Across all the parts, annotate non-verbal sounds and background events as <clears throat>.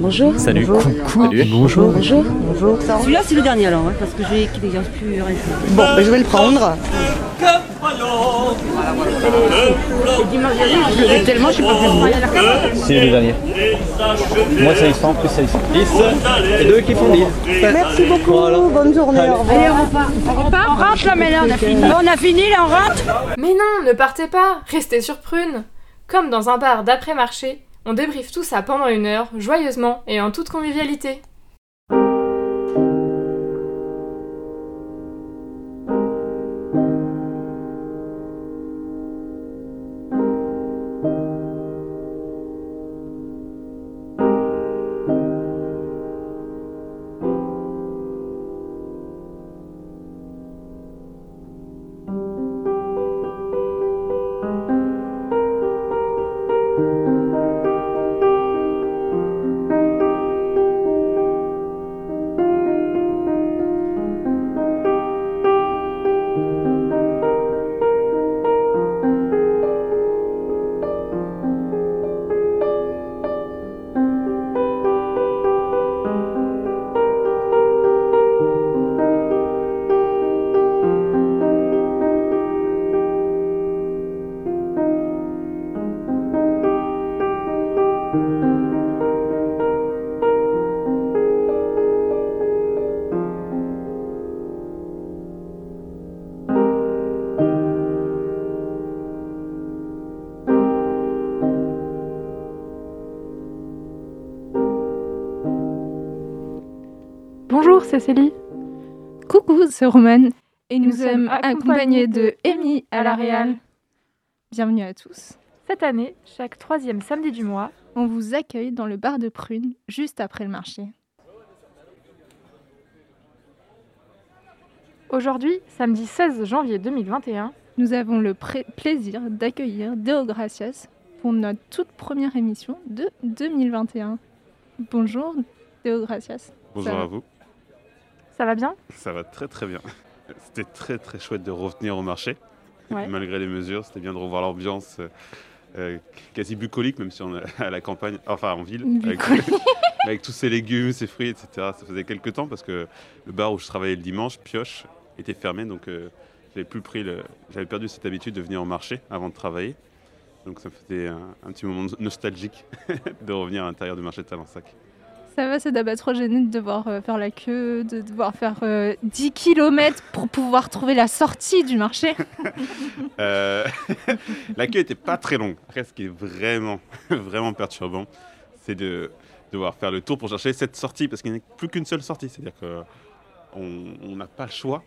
Bonjour. Salut. Bonjour. Coucou. Salut. Bonjour. Bonjour. Bonjour. Celui-là, c'est le dernier alors, hein, parce que j'ai qu'il n'existe plus rien. Bon, ben, je vais le prendre. Je le tellement, je sais pas C'est le dernier. Moi, c'est 100, plus c'est 10. Et deux qui font 10. Merci beaucoup. Bonne journée. Au revoir. Allez, on repart. On repart, on rentre là, mais là, on a fini. On a fini, là, on rentre. Mais non, ne partez pas, restez sur Prune. Comme dans un bar d'après-marché, on débriefe tout ça pendant une heure, joyeusement et en toute convivialité. C'est Célie. Coucou, c'est Romane. Et nous, Nous sommes accompagnés de Amy à la Réal. Bienvenue à tous. Cette année, chaque troisième samedi du mois, On vous accueille dans le bar de Prune, juste après le marché. aujourd'hui, samedi 16 janvier 2021, Nous avons le plaisir d'accueillir Deo Gracias pour notre toute première émission de 2021. Bonjour Deo Gracias. Bonjour à vous, ça va bien? Ça va très très bien. <laughs> C'était très très chouette de revenir au marché, Ouais. malgré les mesures. C'était bien de revoir l'ambiance euh, euh, quasi bucolique, même si on est à la campagne, enfin en ville, <laughs> avec, tous ces légumes, ces fruits, etc. Ça faisait quelques temps parce que le bar où je travaillais le dimanche, Pioche, était fermé, donc euh, j'avais plus pris le, j'avais perdu cette habitude de venir au marché avant de travailler. Donc ça me faisait un, un petit moment nostalgique <laughs> de revenir à l'intérieur du marché de Talensac. Ça va, c'est d'abord trop gêné de devoir euh, faire la queue, de devoir faire euh, 10 km pour pouvoir trouver la sortie du marché. <laughs> Euh, <laughs> la queue était pas très longue. Après, ce qui est vraiment, <laughs> vraiment perturbant, c'est de devoir faire le tour pour chercher cette sortie, parce qu'il n'y a plus qu'une seule sortie. C'est-à-dire que on n'a pas le choix.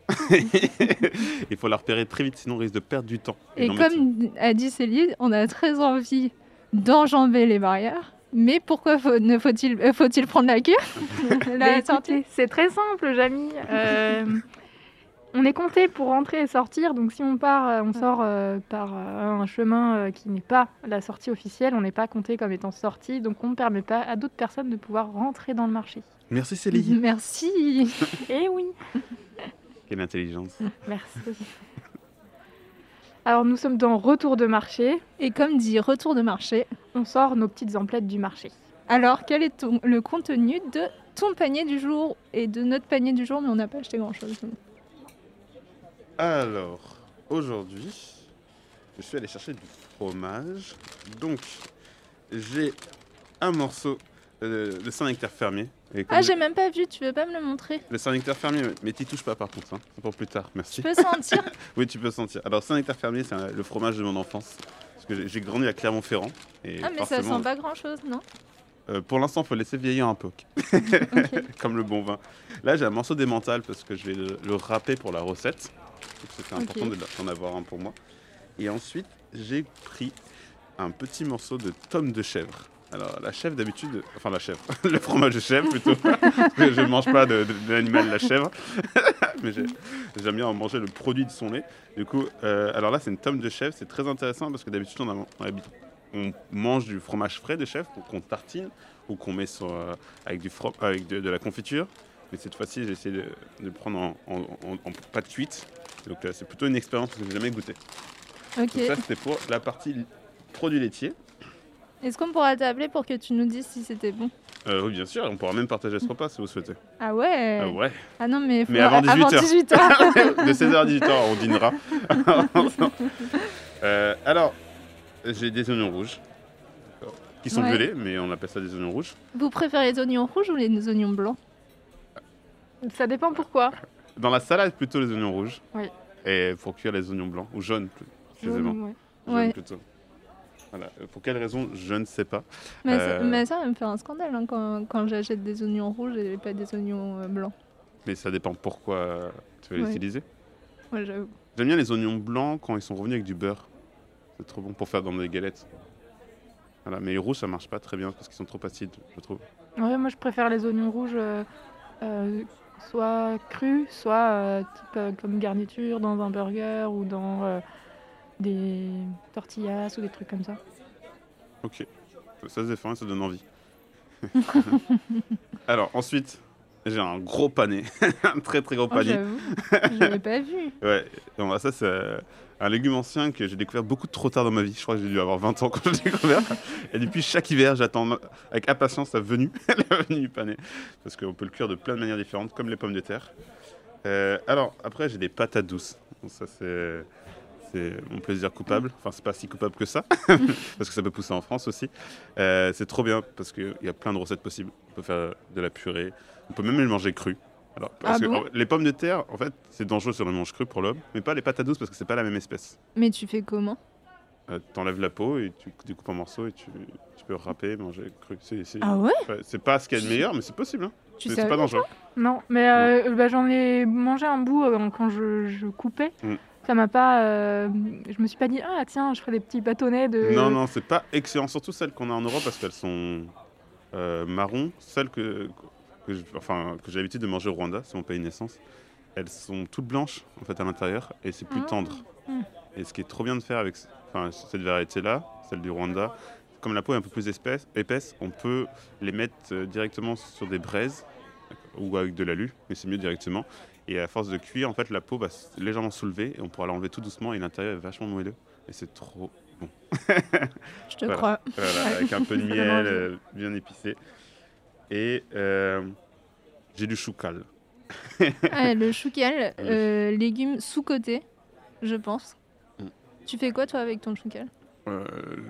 Il faut la repérer très vite, sinon on risque de perdre du temps. Et comme a dit Céline, on a très envie d'enjamber les barrières. Mais pourquoi faut- ne faut-il euh, faut-il prendre la queue? <laughs> La sortie écoutez, C'est très simple, Jamy. Euh, on est compté pour rentrer et sortir, donc si on part, euh, on sort euh, par euh, un chemin euh, qui n'est pas la sortie officielle, on n'est pas compté comme étant sorti, donc on ne permet pas à d'autres personnes de pouvoir rentrer dans le marché. Merci Céline. <laughs> Merci. Eh oui, Quelle intelligence. merci. Alors nous sommes dans retour de marché, Et comme dit retour de marché, on sort nos petites emplettes du marché. alors quel est ton- le contenu de ton panier du jour et de notre panier du jour Mais on n'a pas acheté grand-chose. Alors, aujourd'hui, je suis allé chercher du fromage. Donc, j'ai un morceau euh, de Saint-Nectaire fermier. Ah, j'ai même pas vu. Tu veux pas me le montrer? Le Saint-Nectaire fermier, mais t'y touches pas par contre, hein. c'est pour plus tard, merci. Tu peux sentir? <laughs> Oui, tu peux sentir. Alors, Saint-Nectaire fermier, c'est le fromage de mon enfance. Parce que j'ai- grandi à Clermont-Ferrand. Et Ah, mais ça sent pas grand-chose, non? euh, pour l'instant, il faut laisser vieillir un peu, <laughs> comme le bon vin. Là, j'ai un morceau d'émental parce que je vais le, le râper pour la recette. C'était important de- d'en avoir un pour moi. Et ensuite, j'ai pris un petit morceau de tome de chèvre. Alors, la chèvre d'habitude, enfin la chèvre, <laughs> le fromage de chèvre plutôt, parce que je ne mange pas de, de- de l'animal, la chèvre, <laughs> mais j'ai- j'aime bien en manger le produit de son lait. Du coup, euh, alors là, c'est une tome de chèvre, c'est très intéressant parce que d'habitude, on, a- on habite- on mange du fromage frais de chèvre qu'on tartine ou qu'on met sur, euh, avec, du fro- avec de, de la confiture. Mais cette fois-ci, j'ai essayé de, le prendre en, en, en- en pâte cuite. Donc euh, c'est plutôt une expérience que j'ai jamais goûté. Ok. Donc ça, c'était pour la partie produit laitier. Est-ce qu'on pourra t'appeler pour que tu nous dises si c'était bon Euh, oui, bien sûr, on pourra même partager ce repas si vous souhaitez. Ah ouais Ah ouais. Ah non, mais, faut- Mais avant 18 heures. 18 heures. <laughs> de 16h à 18h, on dînera. <laughs> Euh, alors, j'ai des oignons rouges. Qui sont Ouais. mais on appelle ça des oignons rouges. Vous préférez les oignons rouges ou les oignons blancs? Ça dépend pourquoi. Dans la salade, plutôt les oignons rouges. Oui. Et pour cuire les oignons blancs, ou jaunes, plus précisément. Jaune, ouais. Jaunes Ouais. plutôt. Voilà. Euh, Pour quelle raison, je ne sais pas. mais, Euh. ça, mais ça va me faire un scandale hein, quand, quand j'achète des oignons rouges et pas des oignons euh, blancs. Mais ça dépend pourquoi tu veux Ouais. les utiliser. Ouais, j'avoue. J'aime bien les oignons blancs quand ils sont revenus avec du beurre. C'est trop bon pour faire dans des galettes. Voilà, mais les rouges, ça marche pas très bien parce qu'ils sont trop acides, je trouve. Ouais, moi je préfère les oignons rouges euh, euh, soit crus, soit euh, type euh, comme garniture dans un burger ou dans euh, des tortillas ou des trucs comme ça. Ok, ça se défend et ça donne envie. <laughs> Alors, ensuite, j'ai un gros panier, <laughs> un très très gros Oh, panier. j'avoue, j'avais pas vu. <laughs> ouais, donc, bah, ça c'est euh, un légume ancien que j'ai découvert beaucoup trop tard dans ma vie. Je crois que j'ai dû avoir 20 ans quand je l'ai découvert. Et depuis chaque hiver, j'attends avec impatience la venue, la venue du panais. Parce qu'on peut le cuire de plein de manières différentes, comme les pommes de terre. Euh, alors, après, j'ai des patates douces. Donc, ça c'est. C'est mon plaisir coupable. Enfin, c'est pas si coupable que ça, <laughs> parce que ça peut pousser en France aussi. Euh, c'est trop bien parce qu'il y a plein de recettes possibles. On peut faire de la purée, on peut même les manger. Alors, parce Ah que bon les pommes de terre, en fait, c'est dangereux si on les mange crues pour l'homme, mais pas les patates douces parce que c'est pas la même espèce. Mais tu fais comment? Euh, T'enlèves la peau et tu tu coupes en morceaux et tu, tu peux râper, manger cru. C'est c'est- Ah ouais? C'est pas ce qu'il y a de meilleur, mais c'est possible. Hein. Tu C'est sais c'est pas dangereux. Non, mais euh, bah, j'en ai mangé un bout euh, quand je, je coupais. Mm. Ça m'a pas. euh, je me suis pas dit, ah tiens, je ferai des petits bâtonnets de. Non, non, c'est pas excellent. Surtout celles qu'on a en Europe parce qu'elles sont euh, marron. Celles que, que je- enfin, que j'ai l'habitude de manger au Rwanda, c'est mon pays de naissance. Elles sont toutes blanches en fait à l'intérieur et c'est plus Ah. tendre. Mm. Et ce qui est trop bien de faire avec enfin, cette variété-là, celle du Rwanda, comme la peau est un peu plus épaisse, épaisse on peut les mettre euh, directement sur des braises ou avec de l'alu, mais c'est mieux directement. Et à force de cuire, en fait, la peau va légèrement soulever et on pourra l'enlever tout doucement et l'intérieur est vachement moelleux. Et c'est trop <laughs> Je te Voilà. crois. voilà, <laughs> avec un peu de miel, euh, bien épicé. Et euh, j'ai du choucal. <laughs> Ah, le choucal, euh, légume sous-côté, je pense. Mm. Tu fais quoi toi avec ton choucal Euh,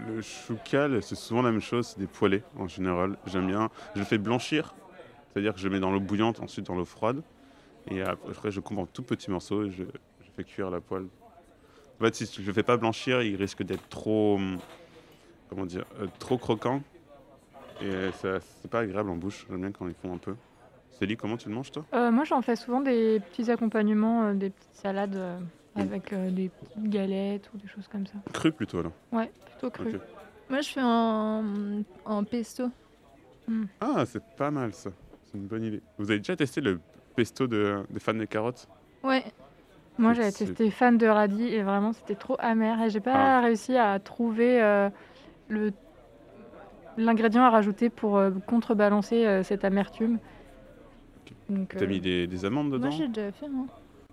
le choucal, c'est souvent la même chose, c'est des poêlés en général. J'aime bien. Je le fais blanchir, c'est-à-dire que je le mets dans l'eau bouillante, ensuite dans l'eau froide. Et après, je coupe en tout petits morceaux et je, je fais cuire la poêle. En fait, si je le fais pas blanchir, il risque d'être trop. hum, Comment dire euh, Trop croquant. Et ça- c'est pas agréable en bouche. J'aime bien quand ils font un peu. Célie, comment tu le manges toi? Euh, moi, j'en fais souvent des petits accompagnements, euh, des petites salades euh, Mm. avec euh, des petites galettes ou des choses comme ça. Cru plutôt là. Ouais, plutôt cru. Moi je fais en, en pesto. Ah, c'est pas mal ça. C'est une bonne idée. Vous avez déjà testé le pesto de, de fan de carottes Ouais. Moi, j'avais testé fan de radis et vraiment, c'était trop amer. Et j'ai pas Ah. réussi à trouver euh, le l'ingrédient à rajouter pour euh, contrebalancer euh, cette amertume. Donc, T'as mis des, des amandes dedans Moi j'ai déjà fait. hein.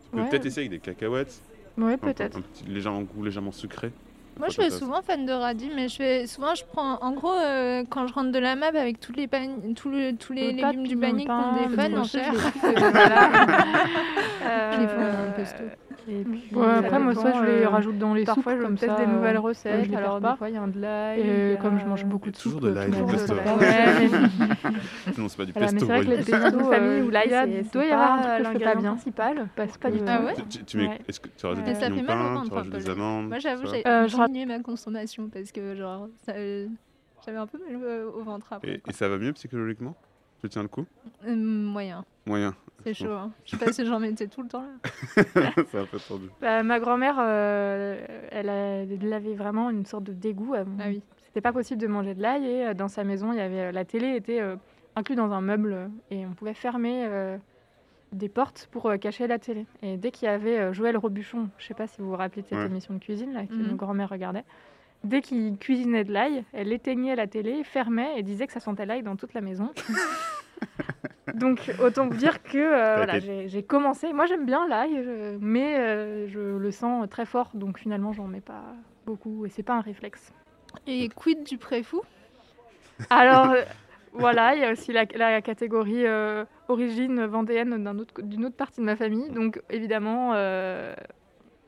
Tu peux ouais. peut-être essayer avec des cacahuètes. Ouais, un peu- peut-être. Un, petit légèrement goût légèrement sucré. Moi je passe. souvent fan de radis, mais je fais souvent je prends en gros euh, quand je rentre de la map avec tous les pan- tous, le- tous les Le légumes du panier qui ont pain, des fans le en <laughs> euh. Je les fais en Euh, pesto. Et puis, Ouais, ça après, moi, dépend, ça, je les euh, rajoute dans les Parfois, soupes je comme teste ça. des nouvelles euh, recettes. je les alors, des fois, il y a un de l'ail. Et comme je mange beaucoup de a toujours soupe, de euh, l'ail ça pesto. <laughs> Sinon, c'est pas du Voilà, mais pesto. c'est vrai que les pestos de famille où là, il doit y avoir un pas truc que je fais pas l'ingrédient bien. principal, pas du tout. Ah ouais Tu, tu mets, Ouais. est-ce que tu rajoutes Ouais. du Et ça fait pignon mal au pain, ventre tu rajoutes des amandes Moi j'avoue j'ai Euh, diminué ma consommation parce que genre ça, euh, j'avais un peu mal euh, au ventre après. Et ça va mieux psychologiquement? Tu tiens le coup Euh, moyen, Moyen. c'est chaud. Hein. Je sais pas si j'en mettais tout le temps là. c'est un peu tendu. Bah, ma grand-mère, euh, elle, avait vraiment une sorte de dégoût. euh, Ah oui. C'était pas possible de manger de l'ail et euh, dans sa maison, il y avait la télé était euh, inclus dans un meuble et on pouvait fermer euh, des portes pour euh, cacher la télé. Et dès qu'il y avait euh, Joël Robuchon, je sais pas si vous vous rappelez de cette Ouais. émission de cuisine là que nos grand-mères regardaient. Dès qu'il cuisinait de l'ail, elle éteignait la télé, fermait et disait que ça sentait l'ail dans toute la maison. <laughs> Donc autant vous dire que euh, voilà, été- j'ai commencé. Moi j'aime bien l'ail, mais euh, je le sens très fort, donc finalement j'en mets pas beaucoup et c'est pas un réflexe. Et quid du préfou? Alors euh, <laughs> Voilà, il y a aussi la, la catégorie euh, origine vendéenne autre- d'une autre partie de ma famille. Donc évidemment, euh,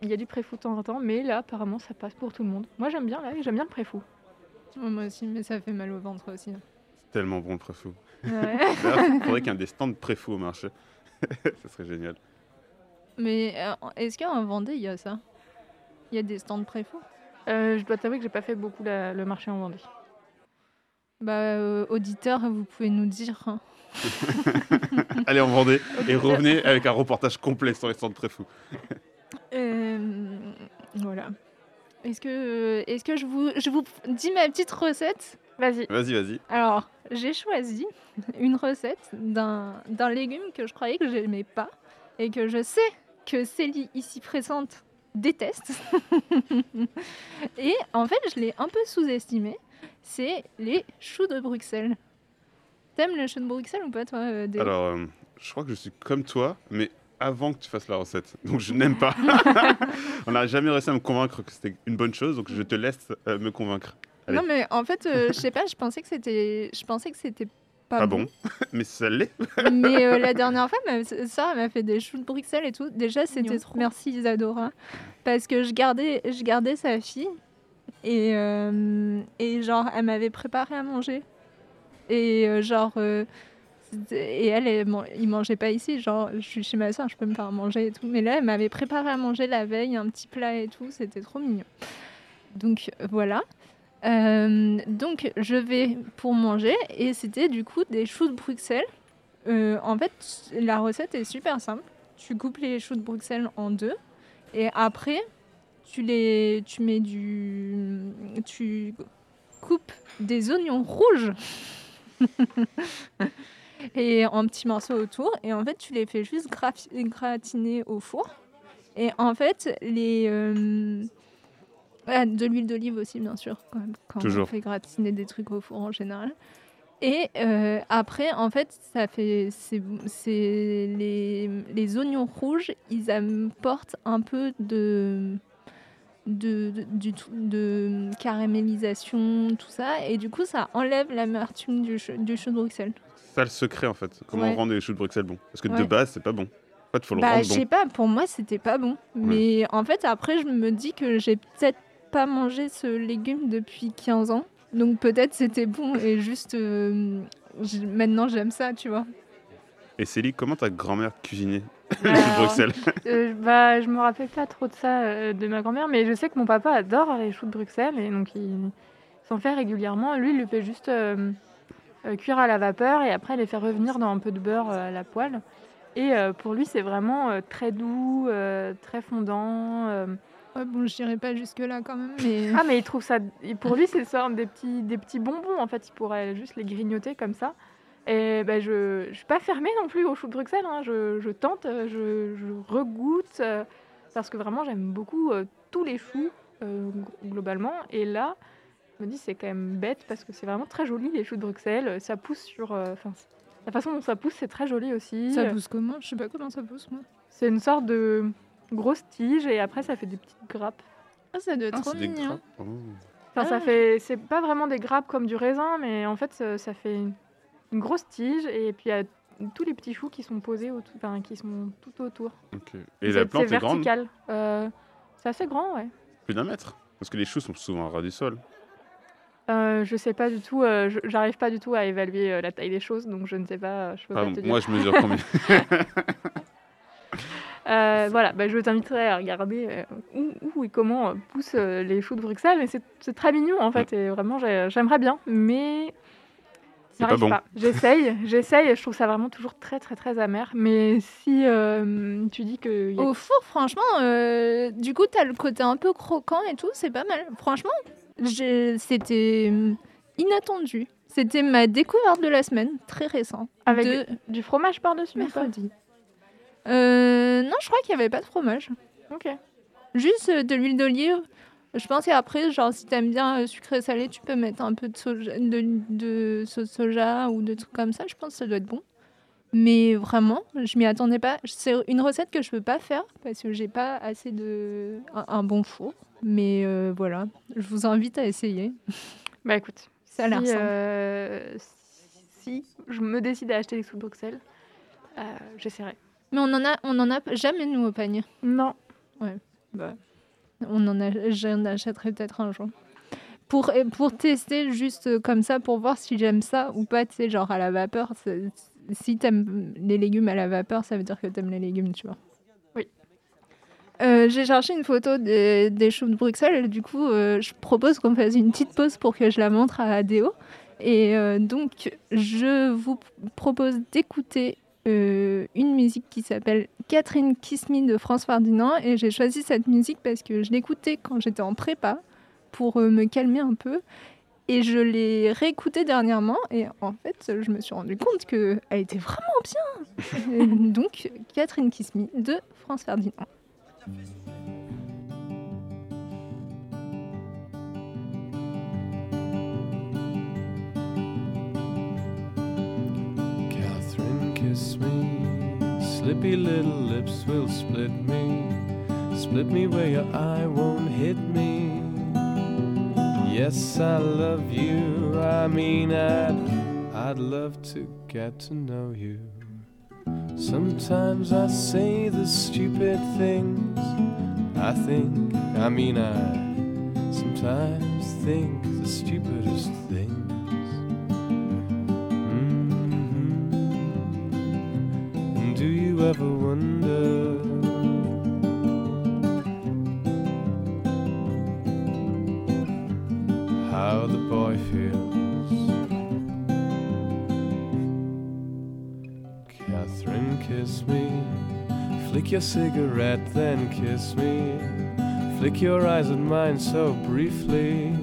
il y a du préfou de temps en temps, mais là apparemment ça passe pour tout le monde. Moi j'aime bien là, j'aime bien le préfou. Moi aussi, mais ça fait mal au ventre aussi. Tellement bon le préfou. Ouais. <laughs> Il faudrait qu'il y ait un des stands de préfou au marché. <laughs> ça serait génial. Mais euh, est-ce qu'en Vendée, il y a ça? Il y a des stands préfaux Euh, je dois t'avouer que j'ai pas fait beaucoup la- le marché en Vendée. Bah, euh, auditeurs, vous pouvez nous dire. hein. <laughs> Allez en Vendée et revenez avec un reportage complet sur les stands de préfou. Euh, voilà. Est-ce que, est-ce que je, vous, je vous dis ma petite recette? Vas-y. Vas-y, vas-y. Alors, j'ai choisi une recette d'un légume que je croyais que j'aimais pas et que je sais que Célie, ici présente, déteste. <laughs> et en fait, je l'ai un peu sous-estimé. C'est les choux de Bruxelles. T'aimes les choux de Bruxelles ou pas, toi euh, Déo Alors, euh, je crois que je suis comme toi, mais avant que tu fasses la recette. <laughs> Donc, je n'aime pas. <laughs> On n'a jamais réussi à me convaincre que c'était une bonne chose, donc je te laisse euh, me convaincre. Allez. Non, mais en fait, euh, je sais pas, je pensais que c'était, je pensais que c'était pas, Pas bon, <laughs> mais ça l'est. Mais euh, la dernière fois, ma soeur m'a fait des choux de Bruxelles et tout. Déjà, c'était trop. Merci Isadora. Parce que je gardais, je gardais sa fille. Et, euh, et genre, elle m'avait préparé à manger. Et euh, genre. Et elle, elle il mangeait pas ici. Genre, je suis chez ma soeur, je peux me faire manger et tout. Mais là, elle m'avait préparé à manger la veille, un petit plat et tout. C'était trop mignon. Donc voilà. Euh, donc je vais pour manger et c'était du coup des choux de Bruxelles. Euh, en fait, la recette est super simple. Tu coupes les choux de Bruxelles en deux et après tu les tu mets du tu coupes des oignons rouges <laughs> et en petits morceaux autour. Et en fait tu les fais juste gratiner au four. Et en fait les euh, ah, de l'huile d'olive aussi bien sûr quand, quand on fait gratiner des trucs au four en général. Et euh, après, en fait, ça fait c'est les, les oignons rouges, ils apportent un peu de de, de, caramélisation, tout ça, et du coup, ça enlève l'amertume du, du chou de Bruxelles. C'est ça le secret en fait. Comment Ouais. rendre les choux de Bruxelles bons? Parce que de base, c'est pas bon. En fait, faut le Bah, rendre je bon. sais pas, pour moi, c'était pas bon. Mais en fait, après, je me dis que j'ai peut-être pas mangé ce légume depuis 15 ans. Donc peut-être c'était bon et juste euh, maintenant j'aime ça, tu vois. Et Célie, comment ta grand-mère cuisinait les choux de Alors, Bruxelles? Euh, bah, je me rappelle pas trop de ça euh, de ma grand-mère, mais je sais que mon papa adore les choux de Bruxelles et donc il s'en fait régulièrement. Lui, il le fait juste euh, cuire à la vapeur et après les faire revenir dans un peu de beurre euh, à la poêle. Et euh, pour lui, c'est vraiment euh, très doux, euh, très fondant. euh. Ouais, bon, je dirais pas jusque-là quand même, mais. <laughs> Ah, mais il trouve ça. et Pour lui, c'est ça, des petits, des petits bonbons en fait. Il pourrait juste les grignoter comme ça. Et ben, je ne suis pas fermée non plus aux choux de Bruxelles. hein. Je, je tente, euh, je, je regoute. euh, parce que vraiment, j'aime beaucoup euh, tous les choux, euh, gl- globalement. Et là, je me dis, c'est quand même bête parce que c'est vraiment très joli, les choux de Bruxelles. Ça pousse sur. euh, Enfin, la façon dont ça pousse, c'est très joli aussi. Ça pousse comment? Je sais pas comment ça pousse, moi. C'est une sorte de grosse tige et après, ça fait des petites grappes. Ah, ça doit être Ah, trop c'est des mignon. grappes. Oh. Enfin, ça Ah. fait, c'est pas vraiment des grappes comme du raisin, mais en fait, ça, ça fait une, une grosse tige et puis il y a tous les petits choux qui sont posés, autour, enfin, qui sont tout autour. Ok. Et C'est- la plante c'est est grande? vertical. Euh, c'est assez grand, ouais. Plus d'un mètre Parce que les choux sont souvent à ras du sol. Euh, je sais pas du tout, euh, je- j'arrive pas du tout à évaluer euh, la taille des choses, donc je ne sais pas, je peux Pardon, pas te dire. moi je mesure combien <laughs> <laughs> Euh, voilà, bah, je t'inviterai à regarder euh, où, où et comment euh, poussent euh, les choux de Bruxelles, mais c'est c'est très mignon en fait, et vraiment j'ai- j'aimerais bien, mais C'est pas j'arrive bon. J'essaye, <laughs> j'essaye, et je trouve ça vraiment toujours très très très amer, mais si euh, tu dis que... y a- Au four, franchement, euh, du coup, t'as le côté un peu croquant et tout, c'est pas mal. Franchement, c'était hum, inattendu. C'était ma découverte de la semaine, très récent. Avec de du fromage par-dessus mercredi. Euh, non, je crois qu'il n'y avait pas de fromage. Ok. Juste euh, de l'huile d'olive. Je pense qu'après, genre, si t'aimes bien euh, sucré salé, tu peux mettre un peu de, soja, de, de sauce soja ou de trucs comme ça. Je pense que ça doit être bon. Mais vraiment, je m'y attendais pas. C'est une recette que je peux pas faire parce que j'ai pas assez de un, un bon four. Mais euh, voilà, je vous invite à essayer. <laughs> Bah écoute, Ça a l'air si, euh, si je me décide à acheter des sous de Bruxelles, euh, j'essaierai. Mais on en a, on en a jamais nous au panier. Non. Bah, on en a, j'en achèterai peut-être un jour. Pour, pour tester juste comme ça, pour voir si j'aime ça ou pas, tu sais, genre à la vapeur. Si t'aimes les légumes à la vapeur, ça veut dire que t'aimes les légumes, tu vois. Oui. Euh, J'ai cherché une photo des, des choux de Bruxelles et du coup, euh, je propose qu'on fasse une petite pause pour que je la montre à Adéo. Et euh, donc, je vous propose d'écouter euh, une musique qui s'appelle Catherine Kiss Me de France Ferdinand. Et j'ai choisi cette musique parce que je l'écoutais quand j'étais en prépa pour euh, me calmer un peu. Et je l'ai réécoutée dernièrement. Et en fait, je me suis rendu compte qu'elle était vraiment bien. Donc, Catherine Kiss Me de France Ferdinand. Catherine, kiss me. Slippy little lips will split me. Split me where your eye won't hit me. Yes, I love you. I mean, I'd, I'd love to get to know you. Sometimes I say the stupid things. I think, I mean, I sometimes think the stupidest things. Mhm. Do you ever wonder kiss me. Flick your cigarette, then kiss me. Flick your eyes at mine so briefly.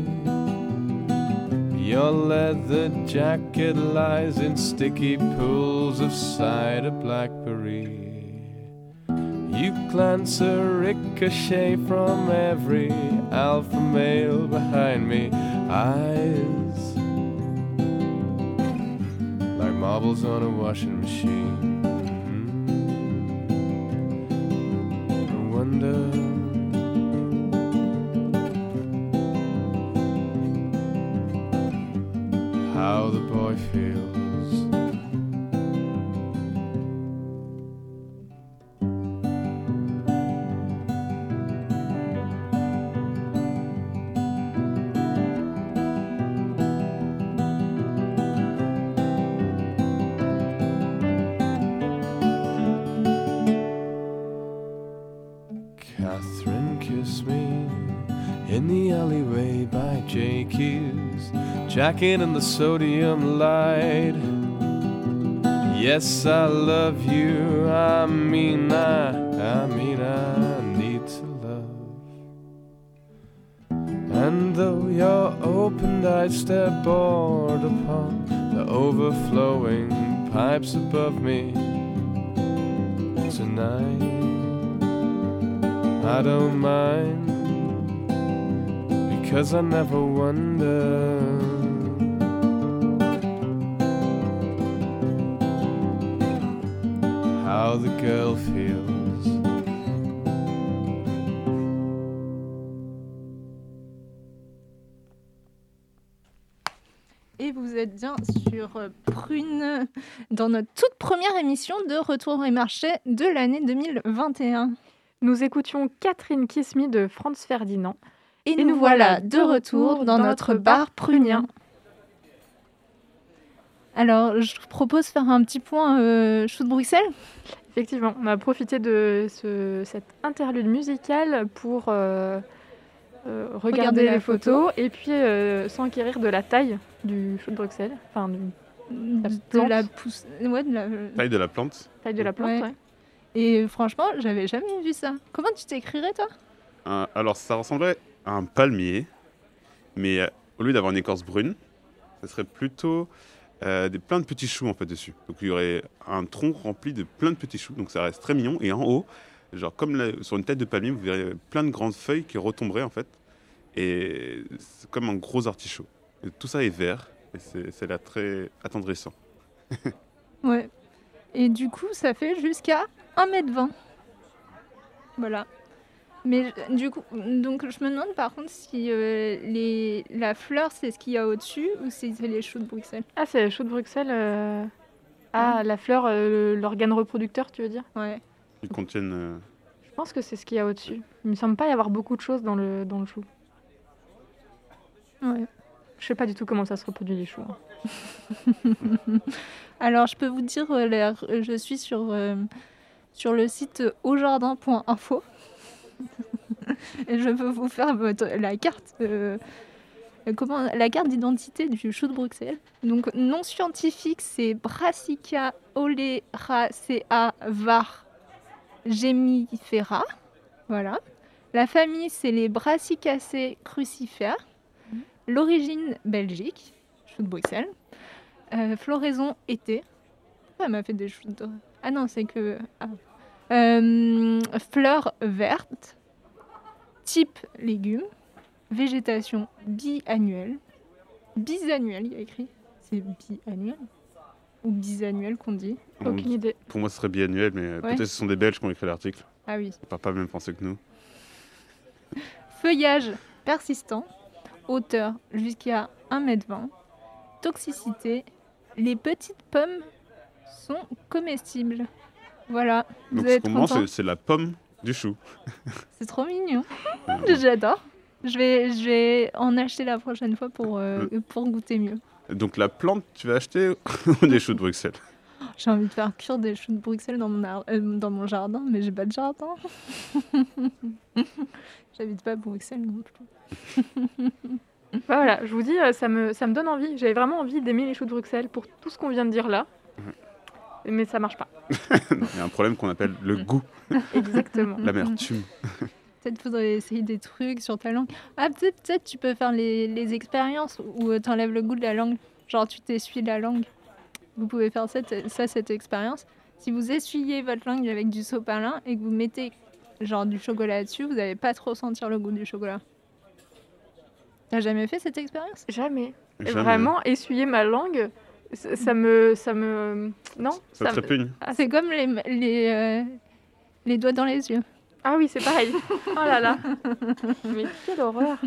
Your leather jacket lies in sticky pools of cider blackberry. You glance a ricochet from every alpha male behind me. Eyes like marbles on a washing machine. Jakey's jacket and the sodium light. Yes, I love you. I mean, I, I mean, I need to love. And though your opened eyes stare bored upon the overflowing pipes above me tonight, I don't mind because I never wonder. how the girl feels. Et vous êtes bien sur euh, Prune, dans notre toute première émission de Retour et Marché de l'année 2021. Nous écoutions Catherine Kiss Me de Franz Ferdinand. Et, nous voilà de retour dans notre bar prunien. Alors, je propose de faire un petit point euh, chou de Bruxelles. Effectivement, on a profité de ce, cette interlude musicale pour euh, euh, regarder, les photos et puis euh, s'enquérir de la taille du chou de Bruxelles, enfin de de plante. la pousse. Ouais, de la... Taille de la plante. taille de la plante. Ouais. ouais. Et franchement, j'avais jamais vu ça. Comment tu t'écrirais, toi? Euh, alors, ça ressemblerait à un palmier, mais euh, au lieu d'avoir une écorce brune, ça serait plutôt euh, des, plein de petits choux en fait dessus. Donc, il y aurait un tronc rempli de plein de petits choux, donc ça reste très mignon. Et en haut, genre comme sur une tête de palmier, vous verrez plein de grandes feuilles qui retomberaient en fait. Et c'est comme un gros artichaut. Tout ça est vert, et c'est c'est là très attendrissant. <laughs> Ouais. Et du coup, ça fait jusqu'à 1m20. Voilà. Mais je- du coup, donc je me demande par contre si euh, les, la fleur c'est ce qu'il y a au-dessus ou si c'est les choux de Bruxelles? Ah, c'est le chou de Bruxelles. euh, Ah, la fleur, euh, l'organe reproducteur, tu veux dire? Ouais. Ils contiennent. euh, Je pense que c'est ce qu'il y a au-dessus. Il me semble pas y avoir beaucoup de choses dans le, dans le chou. ouais. Je sais pas du tout comment ça se reproduit les choux. hein. <laughs> <laughs> Alors je peux vous dire, euh, euh, je suis sur, euh, sur le site aujardin.info <laughs> je peux vous faire la carte. euh, Comment, la carte d'identité du chou de Bruxelles. Donc, nom scientifique, c'est Brassica oleracea var gemifera. Voilà. La famille, c'est les Brassicacées crucifères. L'origine, Belgique, chou de Bruxelles. Euh, floraison, été. Elle m'a fait des de... Ah non, c'est que... ah. Euh, fleurs vertes. Type légumes. Végétation biannuelle. Bisannuelle, il y a écrit. C'est biannuel Ou bisannuel qu'on dit Aucune idée. Pour moi, ce serait biannuel, mais euh, Ouais. peut-être ce sont des Belges qui ont écrit l'article. Ah oui. Ils parlent pas même français que nous. <laughs> Feuillage persistant. Hauteur jusqu'à 1m20. Toxicité. Les petites pommes sont comestibles. Voilà. Vous Donc, mange, content. c'est- la pomme du chou. <laughs> C'est trop mignon. Euh, <laughs> J'adore. Je vais, je vais en acheter la prochaine fois pour, euh, pour goûter mieux. Donc, la plante, tu vas acheter <laughs> des choux de Bruxelles? J'ai envie de faire cuire des choux de Bruxelles dans mon, ar- euh, dans mon jardin, mais j'ai pas de jardin. J'habite pas à Bruxelles non plus. Bah voilà, je vous dis, euh, ça me, ça me donne envie. J'avais vraiment envie d'aimer les choux de Bruxelles pour tout ce qu'on vient de dire là. Mais ça marche pas. Non, <laughs> Il y a un problème qu'on appelle le goût, <laughs> Exactement. l'amertume. <laughs> Peut-être faudrait essayer des trucs sur ta langue. Ah, peut-être peut tu peux faire les, les expériences où euh, t'enlèves le goût de la langue. Genre, tu t'essuies la langue. Vous pouvez faire cette, ça, cette expérience. Si vous essuyez votre langue avec du sopalin et que vous mettez genre du chocolat dessus, vous n'allez pas trop sentir le goût du chocolat. T'as jamais fait cette expérience? Jamais. Vraiment, essuyer ma langue, ça, ça me. Ça me. Non Ça te me- répugne Ah, C'est comme les, les, euh, les doigts dans les yeux. Ah oui, c'est pareil. <laughs> oh là là. Mais <laughs> quelle horreur.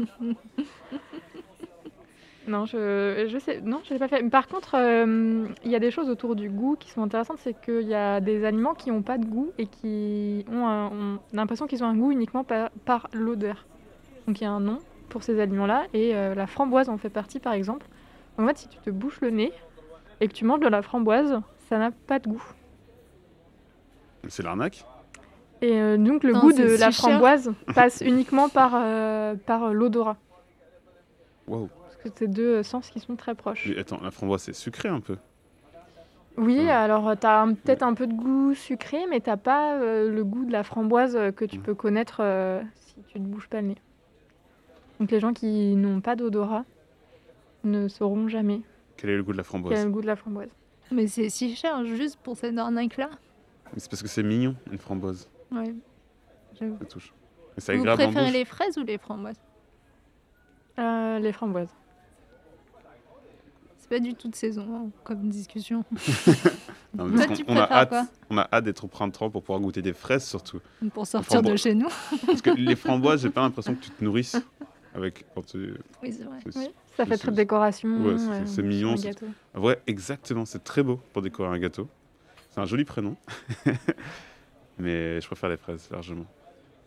Non, je, je sais, non, je l'ai pas fait. Mais Par contre, euh, il y a des choses autour du goût qui sont intéressantes, c'est qu'il y a des aliments qui n'ont pas de goût et qui ont, un- on a l'impression qu'ils ont un goût uniquement par, par l'odeur. Donc il y a un nom pour ces aliments-là et euh, la framboise en fait partie par exemple. En fait, si tu te bouches le nez et que tu manges de la framboise, ça n'a pas de goût. C'est l'arnaque? Et euh, donc le Non, goût de si la cher. framboise <laughs> passe uniquement par, euh, par euh, l'odorat. Waouh. Parce que c'est deux sens qui sont très proches. Mais Attends, la framboise, c'est sucré un peu? Oui, Ouais. alors tu as peut-être un peu de goût sucré, mais t'as pas euh, le goût de la framboise que tu peux connaître euh, si tu ne bouges pas le nez. Donc les gens qui n'ont pas d'odorat ne sauront jamais Quel est le goût de la quel est framboise le goût de la framboise. Mais c'est si cher juste pour cette arnaque-là. Mais C'est parce que c'est mignon, une framboise. Ouais. J'avoue. Ça touche. Mais c'est Vous en préférez bouche. les fraises ou les framboises Euh, les framboises. C'est pas du tout de saison hein, comme discussion. <laughs> Non, mais Toi, tu on, a préfères hâte, quoi on a hâte d'être au printemps pour pouvoir goûter des fraises surtout. Pour sortir de framboise. chez nous. Parce que les <laughs> framboises, j'ai pas l'impression que tu te nourrisses avec. Quand tu... Oui, c'est vrai. Oui. Ça fait très décoration. Ouais, c'est- euh, c'est mignon. Ouais, exactement. C'est très beau pour décorer un gâteau. C'est un joli prénom. <laughs> Mais je préfère les fraises largement.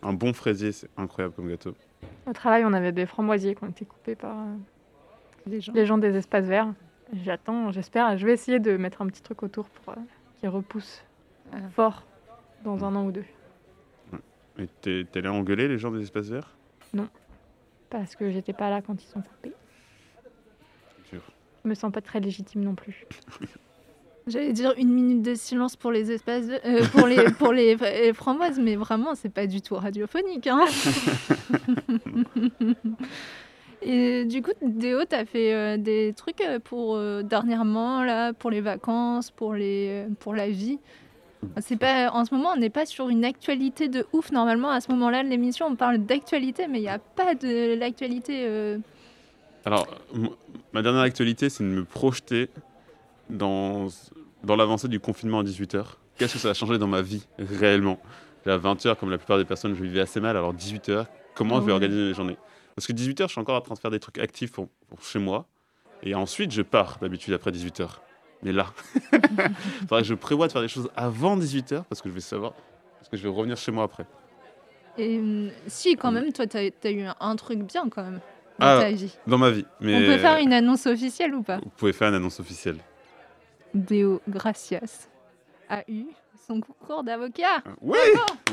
Un bon fraisier, c'est incroyable comme gâteau. Au travail, on avait des framboisiers qui ont été coupés par euh, Les gens. les gens des espaces verts. J'attends, j'espère. Je vais essayer de mettre un petit truc autour pour euh, qu'ils repoussent Ah. fort dans un an ou deux. Et t'es allé engueuler les gens des espaces verts? Parce que j'étais pas là quand ils sont coupés. Je me sens pas très légitime non plus. <laughs> J'allais dire une minute de silence pour les espaces, de- euh, pour les pour les, <laughs> les framboises, mais vraiment c'est pas du tout radiophonique. Hein. <laughs> Et du coup, Déo, t'as fait euh, des trucs euh, pour euh, dernièrement là, pour les vacances, pour les pour la vie? C'est pas en ce moment, on n'est pas sur une actualité de ouf. Normalement, à ce moment-là de l'émission, on parle d'actualité, mais il n'y a pas de l'actualité. euh, Alors, ma dernière actualité, c'est de me projeter dans, dans l'avancée du confinement à 18h. Qu'est-ce que ça a changé dans ma vie, réellement? Là, 20h, comme la plupart des personnes, je vivais assez mal. Alors 18h, comment je vais organiser mes journées? Parce que 18h, je suis encore en train de faire des trucs actifs pour, pour chez moi. Et ensuite, je pars d'habitude après 18h. Mais là, il <laughs> faudrait que je prévoie de faire des choses avant 18h parce que je vais savoir, parce que je vais revenir chez moi après. Et hum, si, quand même, toi, t'as as eu un, un truc bien quand même dans Ah, ta vie. Dans ma vie. Mais On peut faire une annonce officielle ou pas? Vous pouvez faire une annonce officielle. Deo Gracias a eu son concours d'avocat. Oui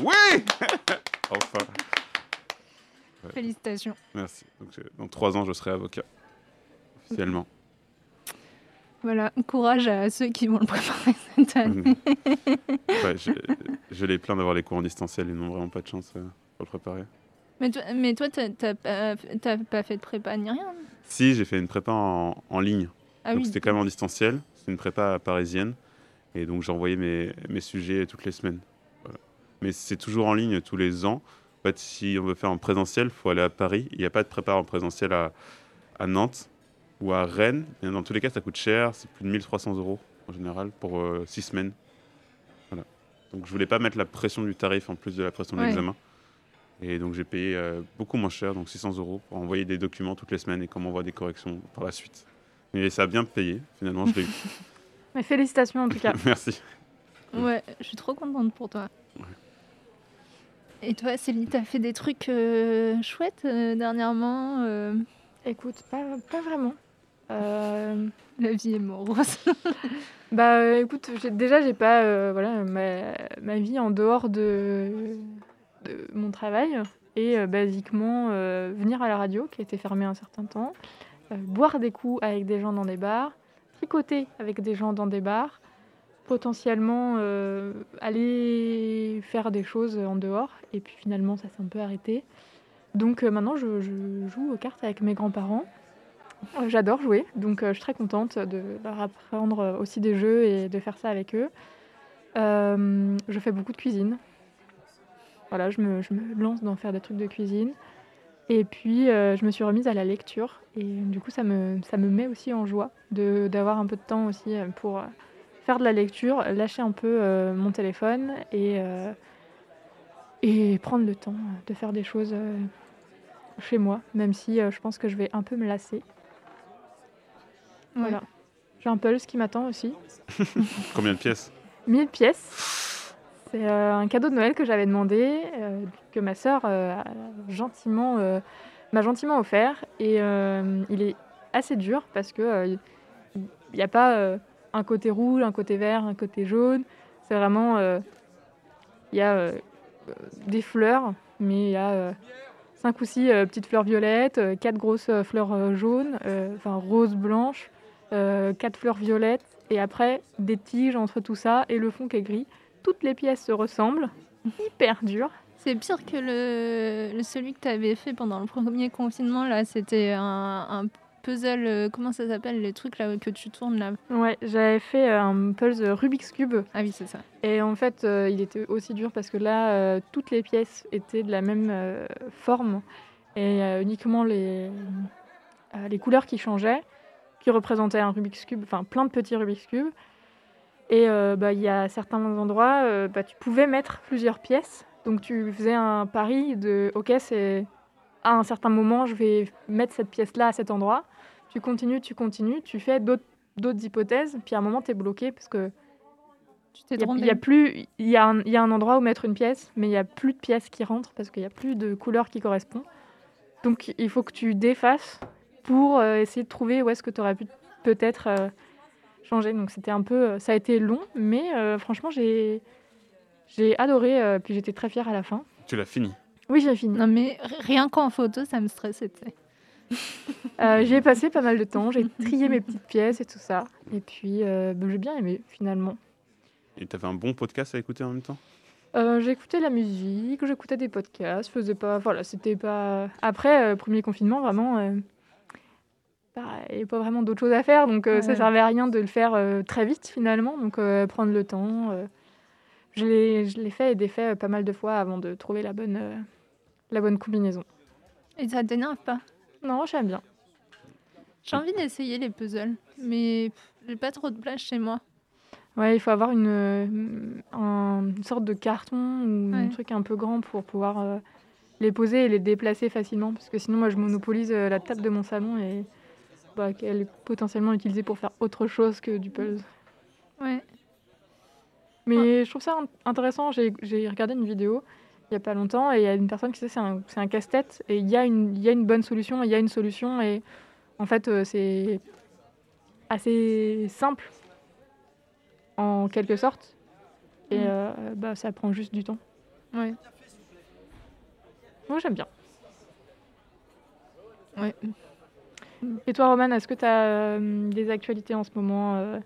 Oui <laughs> Enfin, Félicitations. merci. Donc, dans trois ans, je serai avocat. Officiellement. Voilà, courage à ceux qui vont le préparer cette <laughs> année. Ouais, je, je les plains d'avoir les cours en distanciel. Ils n'ont vraiment pas de chance euh, pour le préparer. Mais toi, mais toi, t'as t'as pas, fait de prépa ni rien Si, j'ai fait une prépa en, en ligne. Ah donc oui. c'était quand même en distanciel. C'est une prépa parisienne. Et donc envoyé mes, mes sujets toutes les semaines. Voilà. Mais c'est toujours en ligne tous les ans. En fait, si on veut faire en présentiel, il faut aller à Paris. Il n'y a pas de prépa en présentiel à, à Nantes ou à Rennes. Et dans tous les cas, ça coûte cher. C'est plus de 1300 euros en général pour euh, six semaines. Voilà. Donc je voulais pas mettre la pression du tarif en plus de la pression de Ouais. l'examen. Et donc j'ai payé euh, beaucoup moins cher, donc 600 euros, pour envoyer des documents toutes les semaines et qu'on m'envoie des corrections par la suite. Et ça a bien payé, finalement, je l'ai eu. <laughs> Mais félicitations en tout cas. <laughs> Merci. Ouais, je suis trop contente pour toi. Ouais. Et toi, Céline, t'as fait des trucs euh, chouettes euh, dernièrement euh, Écoute, pas, pas vraiment. Euh, <laughs> La vie est morose. Bah euh, écoute, déjà j'ai pas euh, voilà ma, ma vie en dehors de, mon travail et euh, basiquement euh, venir à la radio qui a été fermée un certain temps, euh, boire des coups avec des gens dans des bars, tricoter avec des gens dans des bars, potentiellement aller faire des choses en dehors et puis finalement ça s'est un peu arrêté. Donc maintenant je, joue aux cartes avec mes grands-parents. J'adore jouer, donc je suis très contente de leur apprendre aussi des jeux et de faire ça avec eux. Je fais beaucoup de cuisine. Voilà, je me, je me lance dans faire des trucs de cuisine. Et puis, euh, je me suis remise à la lecture. Et du coup, ça me, ça me met aussi en joie de- d'avoir un peu de temps aussi euh, pour euh, faire de la lecture, lâcher un peu euh, mon téléphone et, euh, et prendre le temps de faire des choses euh, chez moi, même si euh, je pense que je vais un peu me lasser. Voilà. J'ai un Pulse qui m'attend aussi. <laughs> Combien de pièces? 1000 pièces. C'est euh, un cadeau de Noël que j'avais demandé, euh, que ma sœur euh, gentiment, m'a gentiment offert. Et il est assez dur parce que il n'y a pas un côté rouge, un côté vert, un côté jaune. C'est vraiment. Il y a des fleurs, mais il y a cinq ou six petites fleurs violettes, quatre grosses fleurs jaunes, enfin roses, blanches, euh, quatre fleurs violettes, et après des tiges entre tout ça et le fond qui est gris. Toutes les pièces se ressemblent, hyper dur. C'est pire que le, celui que tu avais fait pendant le premier confinement. Là, c'était un, un puzzle. euh, Comment ça s'appelle Les trucs là que tu tournes là? Ouais, j'avais fait euh, un puzzle Rubik's Cube Ah oui, c'est ça. et en fait euh, il était aussi dur parce que là euh, toutes les pièces étaient de la même forme et uniquement les, les couleurs qui changeaient, qui représentaient un Rubik's Cube, enfin plein de petits Rubik's Cube. Et euh, bah, il y a certains endroits, euh, bah, tu pouvais mettre plusieurs pièces. Donc tu faisais un pari de, ok, c'est à un certain moment, je vais mettre cette pièce-là à cet endroit. Tu continues, tu continues, tu fais d'autres d'autres hypothèses, puis à un moment, tu es bloqué parce que Tu t'es il y a- trompé. il y a plus, il y, y a un endroit où mettre une pièce, mais il y a plus de pièces qui rentrent parce qu'il n'y a plus de couleur qui correspond. Donc il faut que tu défasses pour euh, essayer de trouver où est-ce que tu aurais pu peut-être euh, changer. Donc c'était un peu, euh, ça a été long, mais euh, franchement j'ai j'ai adoré, euh, puis j'étais très fière à la fin. Tu l'as fini. Oui j'ai fini. Non mais rien qu'en photo, ça me stressait. Euh, J'y ai passé pas mal de temps, j'ai trié mes petites pièces et tout ça, et puis euh, ben, j'ai bien aimé finalement. Et t'avais un bon podcast à écouter en même temps? Euh, j'écoutais la musique, j'écoutais des podcasts, je faisais pas, voilà, c'était pas. Après, euh, premier confinement, vraiment, euh, bah, il n'y avait pas vraiment d'autre chose à faire, donc euh, ça Ouais. servait à rien de le faire euh, très vite finalement, donc euh, prendre le temps. je l'ai, fait et défait pas mal de fois avant de trouver la bonne, la bonne combinaison. Et ça t'énerve pas? Non, j'aime bien. J'ai envie d'essayer les puzzles, mais j'ai pas trop de place chez moi. Ouais, il faut avoir une, un- une sorte de carton ou un truc un peu grand pour pouvoir les poser et les déplacer facilement. Parce que sinon, moi, je monopolise la table de mon salon et qu'elle est potentiellement utilisée pour faire autre chose que du puzzle. Ouais. Mais je trouve ça int- intéressant. J'ai regardé une vidéo il n'y a pas longtemps et il y a une personne qui disait c'est un, c'est un casse-tête et il y, a une- il y a une bonne solution, il y a une solution et en fait euh, c'est assez simple en quelque sorte et Mm. euh, bah, ça prend juste du temps. Ouais. Moi j'aime bien. Ouais. Et toi Roman, est-ce que tu as des actualités en ce moment euh,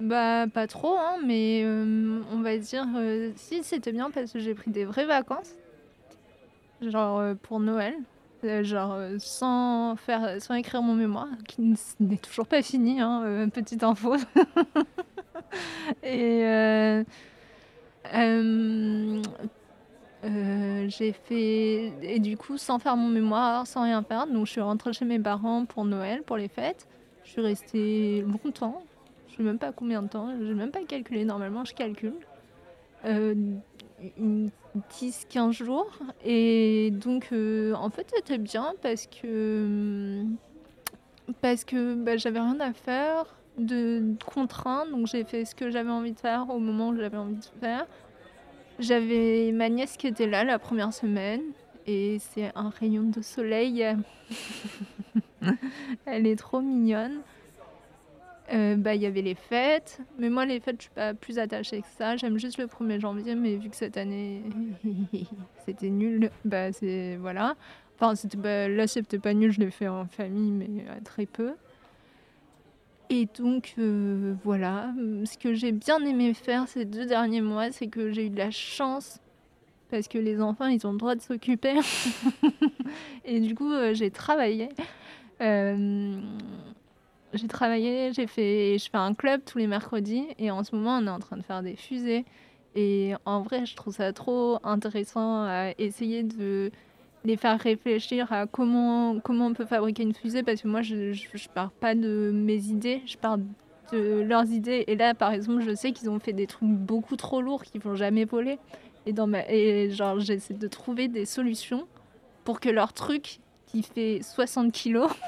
Bah, pas trop, hein, mais euh, on va dire, euh, si c'était bien parce que j'ai pris des vraies vacances, genre euh, pour Noël, Euh, genre euh, sans faire, sans écrire mon mémoire, qui n'est toujours pas fini, hein, euh, petite info. <laughs> Et euh, j'ai fait, et du coup, sans faire mon mémoire, sans rien faire, donc je suis rentrée chez mes parents pour Noël, pour les fêtes. Je suis restée longtemps. Je sais même pas combien de temps, j'ai même pas calculé, normalement je calcule. Euh, une 10-15 jours. Et donc euh, en fait c'était bien parce que parce que bah, j'avais rien à faire de contraint, donc j'ai fait ce que j'avais envie de faire au moment où j'avais envie de faire. J'avais ma nièce qui était là la première semaine et c'est un rayon de soleil. <laughs> Elle est trop mignonne. Euh, bah, il y avait les fêtes, mais moi les fêtes je suis pas plus attachée que ça. J'aime juste le 1er janvier, mais vu que cette année <laughs> c'était nul, bah c'est voilà. Enfin c'était pas, là c'était pas nul, je l'ai fait en famille, mais euh, très peu. Et donc euh, voilà, ce que j'ai bien aimé faire ces deux derniers mois, c'est que j'ai eu de la chance parce que les enfants ils ont le droit de s'occuper. <laughs> Et du coup euh, j'ai travaillé. Euh, j'ai travaillé, j'ai fait, je fais un club tous les mercredis et en ce moment on est en train de faire des fusées. Et en vrai, je trouve ça trop intéressant à essayer de les faire réfléchir à comment, comment on peut fabriquer une fusée parce que moi je, je, je pars pas de mes idées, je pars de leurs idées. Et là par exemple, je sais qu'ils ont fait des trucs beaucoup trop lourds qui vont jamais voler. Et, dans ma, et genre, j'essaie de trouver des solutions pour que leur truc qui fait 60 kilos. <laughs>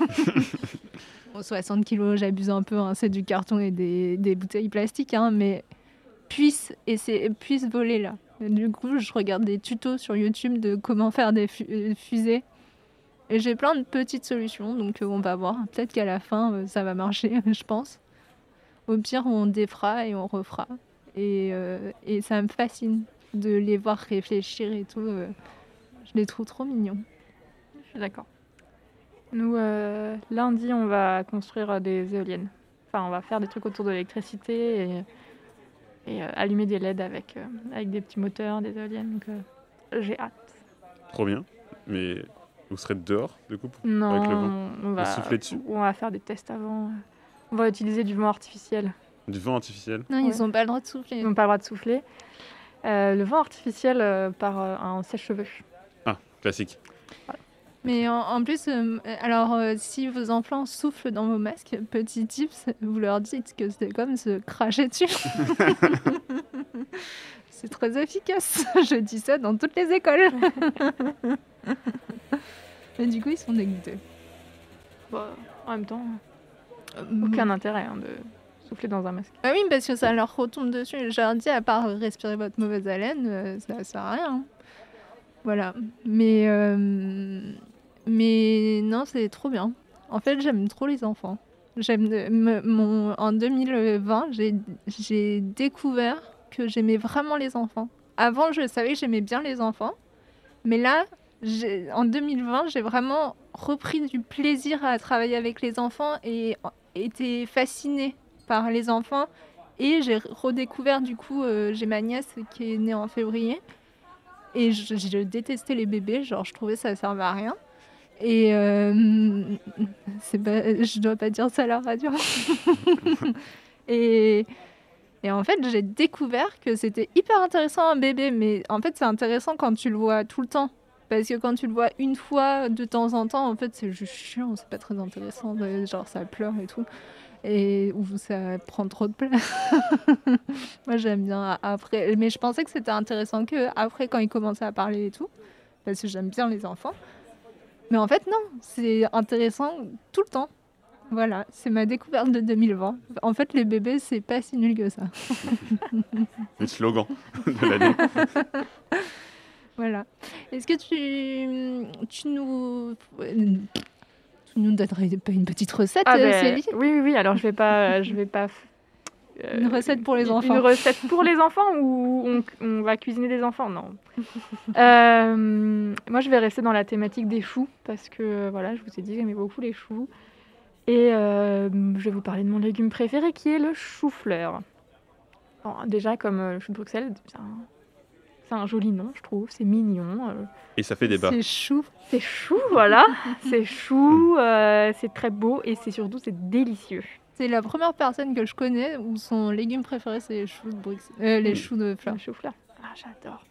Bon, 60 kilos, j'abuse un peu, hein, c'est du carton et des, des bouteilles plastiques, hein, mais puisse, et puisse voler là. Du coup, je regarde des tutos sur YouTube de comment faire des euh, fusées. Et j'ai plein de petites solutions, donc euh, on va voir. Peut-être qu'à la fin, euh, ça va marcher, <laughs> je pense. Au pire, on défera et on refera. Et, ça me fascine de les voir réfléchir et tout. je les trouve trop mignons. Je suis d'accord. Nous, lundi, on va construire des éoliennes. Enfin, on va faire des trucs autour de l'électricité et, euh, allumer des LED avec, euh, avec des petits moteurs, des éoliennes. Donc, euh, j'ai hâte. Trop bien. Mais vous serez dehors, du coup pour- Non, Avec le vent. on va, souffler dessus on va faire des tests avant. On va utiliser du vent artificiel. Du vent artificiel Non, Ouais. ils n'ont pas le droit de souffler. Ils n'ont pas le droit de souffler. Euh, le vent artificiel euh, par euh, un sèche-cheveux. Ah, classique. Mais en, en plus, euh, alors euh, si vos enfants soufflent dans vos masques, petit tips, vous leur dites que c'est comme se cracher dessus. <laughs> c'est très efficace. <laughs> Je dis ça dans toutes les écoles. <laughs> Mais du coup, ils sont dégoûtés. Bah, en même temps, Euh, aucun intérêt hein, de souffler dans un masque. Bah oui, parce que ça leur retombe dessus. Je leur dis, à part respirer votre mauvaise haleine, ça sert à rien. Voilà. Mais, euh, mais non, c'est trop bien. En fait, j'aime trop les enfants. J'aime me- mon, en 2020, j'ai, découvert que j'aimais vraiment les enfants. Avant, je savais que j'aimais bien les enfants. Mais là, en 2020, j'ai vraiment repris du plaisir à travailler avec les enfants et été fascinée par les enfants. Et j'ai redécouvert, du coup, euh, j'ai ma nièce qui est née en février. Et je, je détestais les bébés, genre je trouvais ça servait à rien. Et euh, <laughs> pas, je dois pas dire ça à la radio. <laughs> et, et en fait, j'ai découvert que c'était hyper intéressant un bébé, mais en fait, c'est intéressant quand tu le vois tout le temps. Parce que quand tu le vois une fois de temps en temps, en fait, c'est juste chiant, c'est pas très intéressant. Genre, ça pleure et tout. et où ça prend trop de place. <laughs> Moi, j'aime bien après. Mais je pensais que c'était intéressant que après, quand ils commençaient à parler et tout, parce que j'aime bien les enfants. Mais en fait, non, c'est intéressant tout le temps. Voilà, c'est ma découverte de 2020. En fait, les bébés, c'est pas si nul que ça. <laughs> Le slogan de l'année. <laughs> Voilà. Est-ce que tu, tu nous. Tu nous donnerais pas une petite recette, Ah, euh, ben, Céline? oui, oui, oui. Alors, je vais pas, je vais pas. Euh, Une recette pour les enfants. Une recette pour les enfants ou on, on va cuisiner des enfants? Non. Euh, moi, je vais rester dans la thématique des choux parce que voilà, je vous ai dit, j'aimais beaucoup les choux. Et euh, je vais vous parler de mon légume préféré qui est le chou-fleur. Bon, déjà, comme le chou de Bruxelles, c'est un, c'est un joli nom, je trouve. C'est mignon. Et ça fait débat. C'est chou. c'est chou, voilà. c'est chou, euh, c'est très beau et c'est surtout c'est délicieux. C'est la première personne que je connais où son légume préféré, c'est les choux de Bruxelles. Euh, les Mm. choux de fleurs. Le chou-fleur. Ah, j'adore.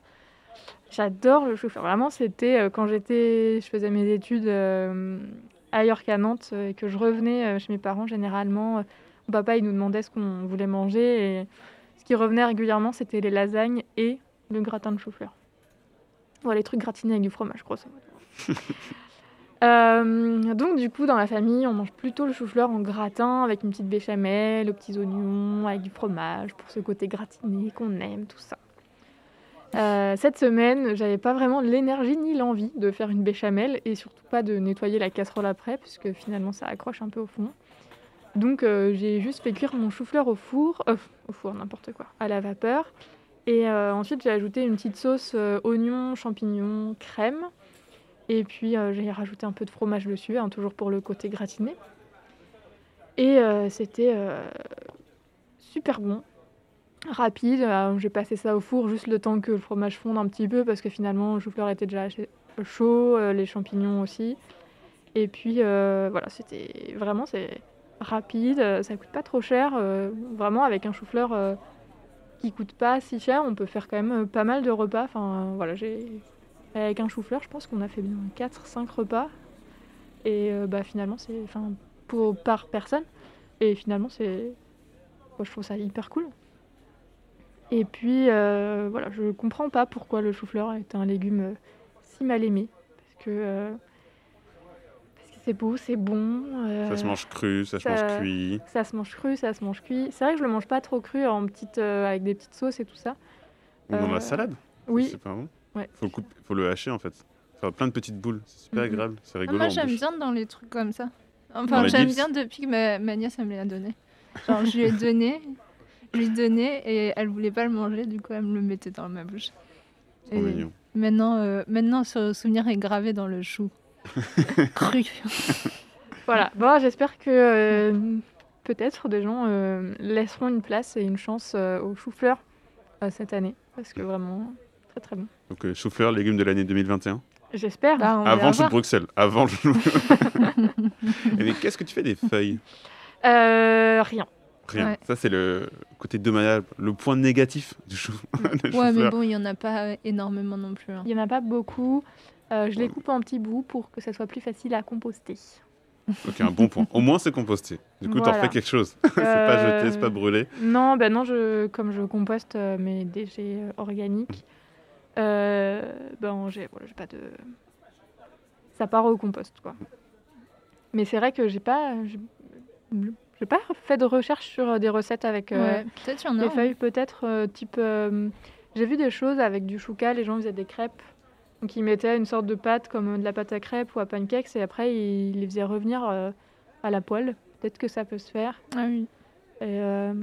J'adore le chou-fleur. Vraiment, c'était euh, quand j'étais, je faisais mes études euh, ailleurs qu'à Nantes euh, et que je revenais chez mes parents. Généralement, mon papa il nous demandait ce qu'on voulait manger et ce qui revenait régulièrement, c'était les lasagnes et le gratin de chou-fleur. Voilà, les trucs gratinés avec du fromage, grosso modo. <laughs> Euh, donc du coup dans la famille on mange plutôt le chou-fleur en gratin avec une petite béchamel, aux petits oignons, avec du fromage pour ce côté gratiné qu'on aime, tout ça. Euh, cette semaine j'avais pas vraiment l'énergie ni l'envie de faire une béchamel et surtout pas de nettoyer la casserole après puisque finalement ça accroche un peu au fond. Donc euh, j'ai juste fait cuire mon chou-fleur au four, au four n'importe quoi, à la vapeur. Et ensuite j'ai ajouté une petite sauce oignon, champignons, crème. Et puis euh, j'ai rajouté un peu de fromage dessus, hein, toujours pour le côté gratiné. Et euh, c'était euh, super bon, rapide. J'ai passé ça au four juste le temps que le fromage fonde un petit peu parce que finalement le chou-fleur était déjà ch- chaud, les champignons aussi. Et puis voilà, c'était vraiment c'est rapide, ça coûte pas trop cher. vraiment avec un chou-fleur euh, qui coûte pas si cher, on peut faire quand même pas mal de repas. Enfin voilà, j'ai avec un chou-fleur, je pense qu'on a fait bien 4-5 repas. Et euh, bah, finalement, c'est enfin, pour, par personne. Et finalement, c'est. moi, je trouve ça hyper cool. Et puis, euh, voilà, je comprends pas pourquoi le chou-fleur est un légume euh, si mal aimé. Parce que. euh, parce que c'est beau, c'est bon. euh, Ça se mange cru, ça se ça- mange cuit. ça se mange cru, ça se mange cuit. C'est vrai que je le mange pas trop cru en petite, euh, avec des petites sauces et tout ça. Ou dans la salade. Oui, C'est pas bon. Ouais. Faut le, couper- faut le hacher en fait. Faire plein de petites boules. C'est super Mhm. agréable. C'est Ah, rigolo. moi, j'aime bien dans les trucs comme ça. Enfin, j'aime bien depuis que ma, ma nièce, elle me l'a donné. Genre, je lui ai donné, je lui ai donné et elle voulait pas le manger, du coup, elle me le mettait dans ma bouche. Trop Et mignon. Maintenant, euh, maintenant, ce souvenir est gravé dans le chou. <laughs> Cru. Voilà, bon, j'espère que euh, peut-être des gens euh, laisseront une place et une chance euh, au chou-fleur euh, cette année. Parce que vraiment, très très bon. Donc euh, chou-fleur, légumes de l'année 2021. J'espère. Bah, Avant le chou de. Bruxelles. Avant le chou. <laughs> Et mais qu'est-ce que tu fais des feuilles? Euh, rien. Rien. Ouais. Ça, c'est le côté dommageable, le point négatif du chou. <laughs> Ouais, mais bon, il y en a pas énormément non plus. hein. Il n'y en a pas beaucoup. Euh, je les coupe en petits bouts pour que ça soit plus facile à composter. Ok, un bon point. Au moins, c'est composté. Du coup, t'en Voilà. fais quelque chose. <laughs> c'est pas Euh, jeté, c'est pas brûlé. Non, ben non, je, comme je composte euh, mes déchets organiques, ben j'ai voilà, pas de. Ça part au compost, quoi. Mais c'est vrai que j'ai pas. J'ai pas fait de recherche sur euh, des recettes avec euh, Ouais, y en a. des hein. feuilles, peut-être euh, type. euh, j'ai vu des choses avec du chouka, les gens faisaient des crêpes. Donc ils mettaient une sorte de pâte comme euh, de la pâte à crêpes ou à pancakes et après ils les faisaient revenir euh, à la poêle. Peut-être que ça peut se faire. Ah oui. Et euh,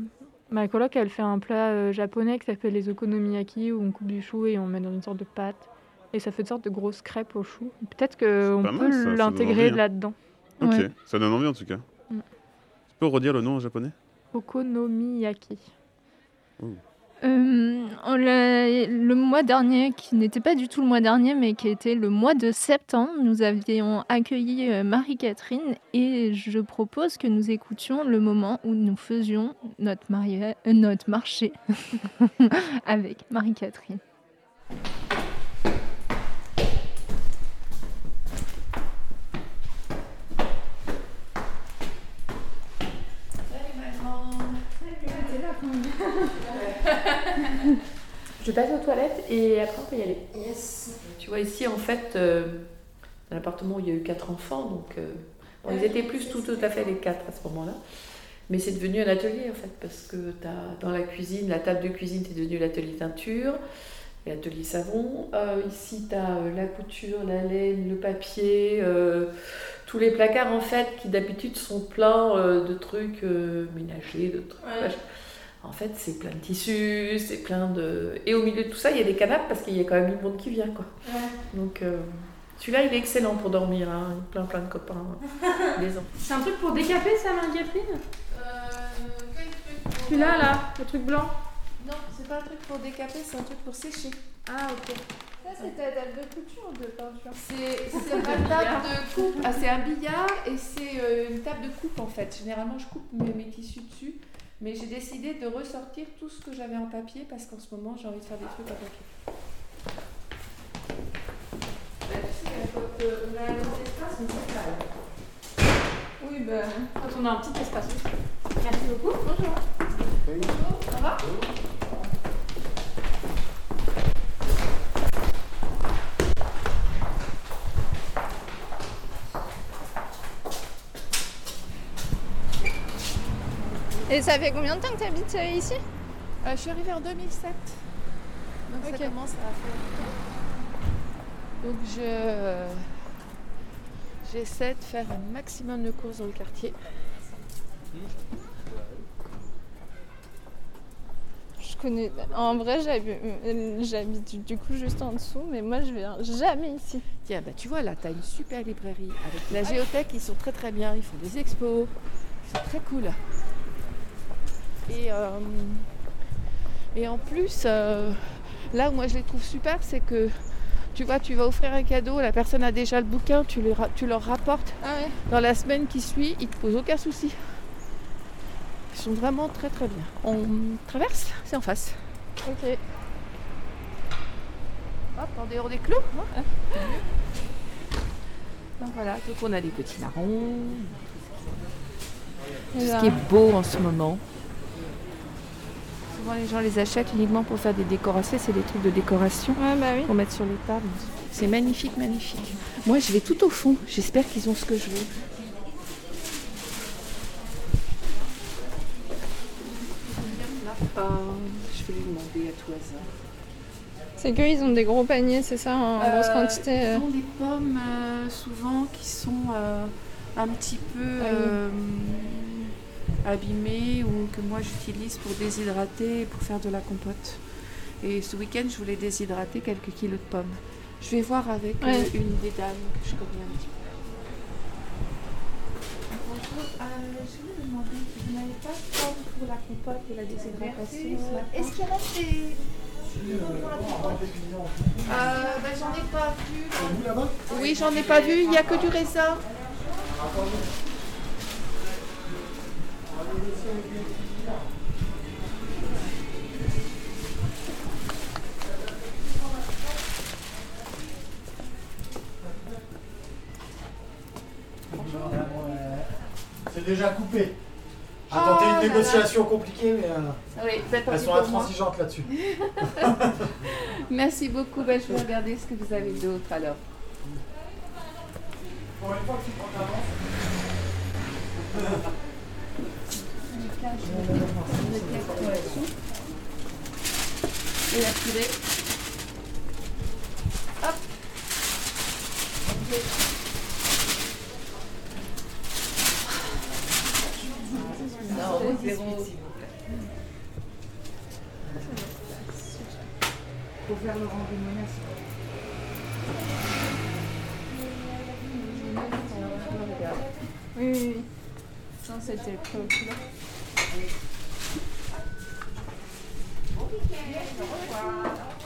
ma coloc, elle fait un plat euh, japonais qui s'appelle les okonomiyaki, où on coupe du chou et on met dans une sorte de pâte. Et ça fait une sorte de grosse crêpe au chou. Peut-être qu'on peut l'intégrer envie, hein. là-dedans. Ok, Ouais. ça donne envie en tout cas. Mm. Tu peux redire le nom en japonais? Okonomiyaki. Euh, le mois dernier, qui n'était pas du tout le mois dernier, mais qui était le mois de septembre, nous avions accueilli euh, Marie-Catherine et je propose que nous écoutions le moment où nous faisions notre, euh, notre marché <laughs> avec Marie-Catherine. Je passe aux toilettes et après on peut y aller. Yes. Tu vois, ici, en fait, euh, dans l'appartement où il y a eu quatre enfants, donc euh, bon, ils étaient plus tout, tout à fait les quatre à ce moment-là. Mais c'est devenu un atelier, en fait, parce que as, dans la cuisine, la table de cuisine, c'est devenu l'atelier teinture, l'atelier savon. Euh, ici, tu as la couture, la laine, le papier, tous les placards, en fait, qui d'habitude sont pleins de trucs ménagers, de trucs... Ouais. En fait, c'est plein de tissus, c'est plein de... Et au milieu de tout ça, il y a des canapes, parce qu'il y a quand même du monde qui vient, quoi. Donc, euh, celui-là, il est excellent pour dormir, hein. plein plein de copains. <laughs> C'est un truc pour décaper ça, Marie-Catherine Euh, quel truc pour- Celui-là, là, le truc blanc? Non, c'est pas un truc pour décaper, c'est un truc pour sécher. Ah, ok. Ça, c'est ta table de couture ou de peinture? C'est ma table de coupe. Ah, c'est un billard et c'est euh, une table de coupe en fait. Généralement, je coupe mes, mes tissus dessus. Mais j'ai décidé de ressortir tout ce que j'avais en papier parce qu'en ce moment, j'ai envie de faire des trucs en papier. Oui, bah. Quand on a un petit espace. Merci beaucoup. Bonjour. Ça va? Et ça fait combien de temps que tu habites ici? Euh, Je suis arrivée en 2007. Donc ça commence à faire. Donc je j'essaie de faire un maximum de courses dans le quartier. Je connais. En vrai, j'habite j'habite du coup juste en dessous, mais moi je viens jamais ici. Tiens, bah tu vois là, tu as une super librairie avec la géothèque, ils sont très très bien, ils font des expos, c'est très cool. Et, euh, et en plus, euh, là où moi je les trouve super, c'est que tu vois, tu vas offrir un cadeau, la personne a déjà le bouquin, tu, les ra- tu leur rapportes Ah ouais dans la semaine qui suit, ils te posent aucun souci. Ils sont vraiment très très bien. On traverse, c'est en face. Ok. Hop, en dehors des clous. hein. Donc voilà, donc on a des petits marrons, tout ce qui est beau en ce moment. Souvent les gens les achètent uniquement pour faire des décorations, c'est des trucs de décoration Ouais, bah oui. pour mettre sur les tables. C'est magnifique, magnifique. Moi je vais tout au fond, j'espère qu'ils ont ce que je veux. je vais lui demander à tout hasard. C'est qu'ils ont des gros paniers, c'est ça, en grosse Euh, quantité. euh. Ils ont des pommes euh, souvent qui sont euh, un petit peu Ah oui. Abîmées ou que moi j'utilise pour déshydrater et pour faire de la compote. Et ce week-end, je voulais déshydrater quelques kilos de pommes. Je vais voir avec euh, une des dames que je connais un petit peu. Bonjour, euh, je voulais vous demander, vous n'avez pas de pommes pour la compote et la déshydratation Est-ce qu'il reste des... Euh, ben, j'en ai pas vu. Oui, j'en ai pas vu. Il n'y a que du raisin. C'est déjà coupé. J'ai Oh tenté une là. négociation compliquée, mais euh, Oui, elles sont intransigeantes là-dessus. <laughs> Merci beaucoup. Ben, je vais regarder ce que vous avez d'autre alors. Pour une fois que tu prends ta <laughs> avance. Et la. Hop. Non, zéro. Faut faire le rendez-vous Oui, oui, oui. Non, c'était au Wow.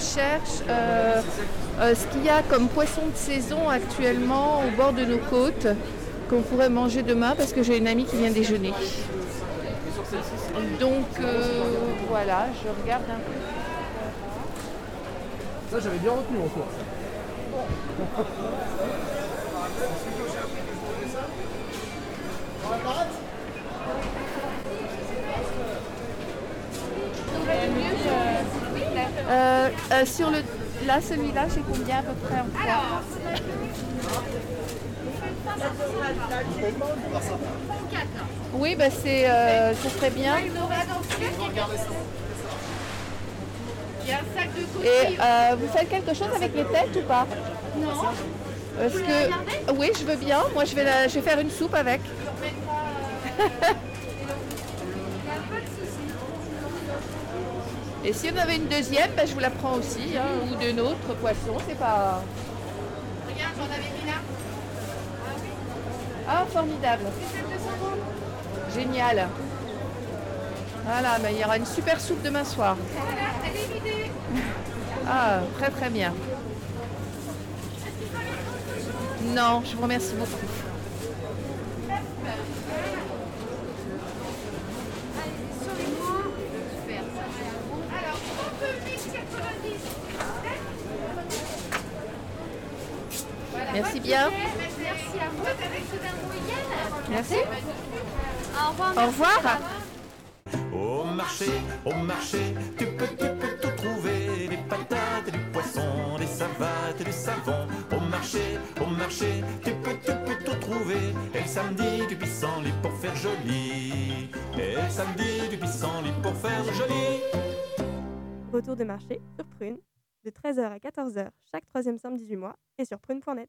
Cherche euh, euh, ce qu'il y a comme poisson de saison actuellement au bord de nos côtes qu'on pourrait manger demain parce que j'ai une amie qui vient déjeuner. Donc euh, voilà, je regarde un peu. Ça, j'avais bien retenu encore. <laughs> Euh, euh, sur le, là, celui-là, j'ai combien à peu près en poids Oui, bah c'est, euh, ce serait bien. Et euh, vous faites quelque chose avec les têtes ou pas? Non. Parce que oui, je veux bien. Moi, je vais, la- je vais faire une soupe avec. Et si vous avez une deuxième, ben, je vous la prends aussi, hein, ou d'un autre poisson, c'est pas. Regarde, j'en avais mis là. Ah, formidable. Génial. Voilà, ben, il y aura une super soupe demain soir. Ah, très très bien. Non, je vous remercie beaucoup. Merci bien. Merci à vous. Merci. Au revoir. Au revoir. Au marché, au marché, tu peux, tu peux tout trouver. Des patates, du poisson, des savates et du savon. Au marché, au marché, tu peux, tu peux tout trouver. Et le samedi, du pissenlit pour faire joli. Et le samedi, du pissenlit pour faire joli. Retour de marché sur Prune, de 13h à 14h chaque troisième samedi du mois et sur prune.net.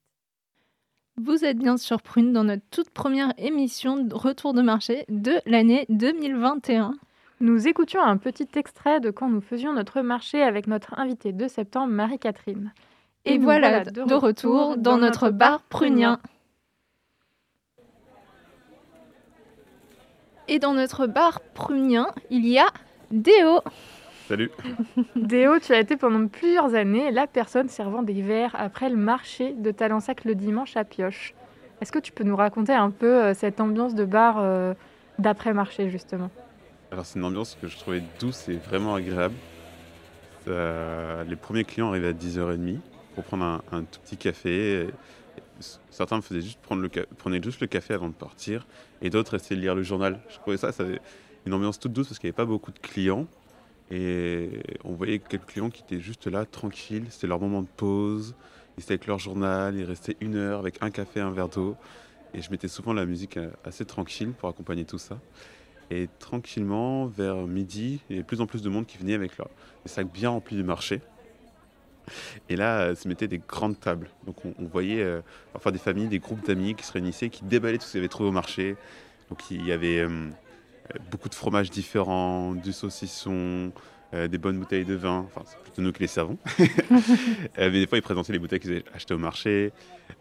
Vous êtes bien sur Prune dans notre toute première émission de Retour de marché de l'année 2021. Nous écoutions un petit extrait de quand nous faisions notre marché avec notre invitée de septembre, Marie-Catherine. Et, voilà, de, retour dans notre bar prunien. Et dans notre bar prunien, il y a Déo. Salut. <laughs> Déo, tu as été pendant plusieurs années la personne servant des verres après le marché de Talensac le dimanche à Pioche. Est-ce que tu peux nous raconter un peu euh, cette ambiance de bar euh, d'après-marché, justement? Alors c'est une ambiance que je trouvais douce et vraiment agréable. Euh, les premiers clients arrivaient à 10h30 pour prendre un, un tout petit café. Certains me faisaient juste prendre le prenaient juste le café avant de partir et d'autres restaient lire le journal. Je trouvais ça, ça avait une ambiance toute douce parce qu'il n'y avait pas beaucoup de clients. Et on voyait quelques clients qui étaient juste là, tranquilles. C'était leur moment de pause. Ils étaient avec leur journal. Ils restaient une heure avec un café, un verre d'eau. Et je mettais souvent la musique euh, assez tranquille pour accompagner tout ça. Et tranquillement, vers midi, il y avait plus en plus de monde qui venait avec leur, des sacs bien remplis de marché. Et là, euh, se mettaient des grandes tables. Donc on, voyait euh, des familles, des groupes d'amis qui se réunissaient, qui déballaient tout ce qu'ils avaient trouvé au marché. Donc il y avait euh, beaucoup de fromages différents, du saucisson, euh, des bonnes bouteilles de vin. Enfin, c'est plutôt nous qui les servons. <laughs> Euh, mais des fois, ils présentaient les bouteilles qu'ils avaient achetées au marché.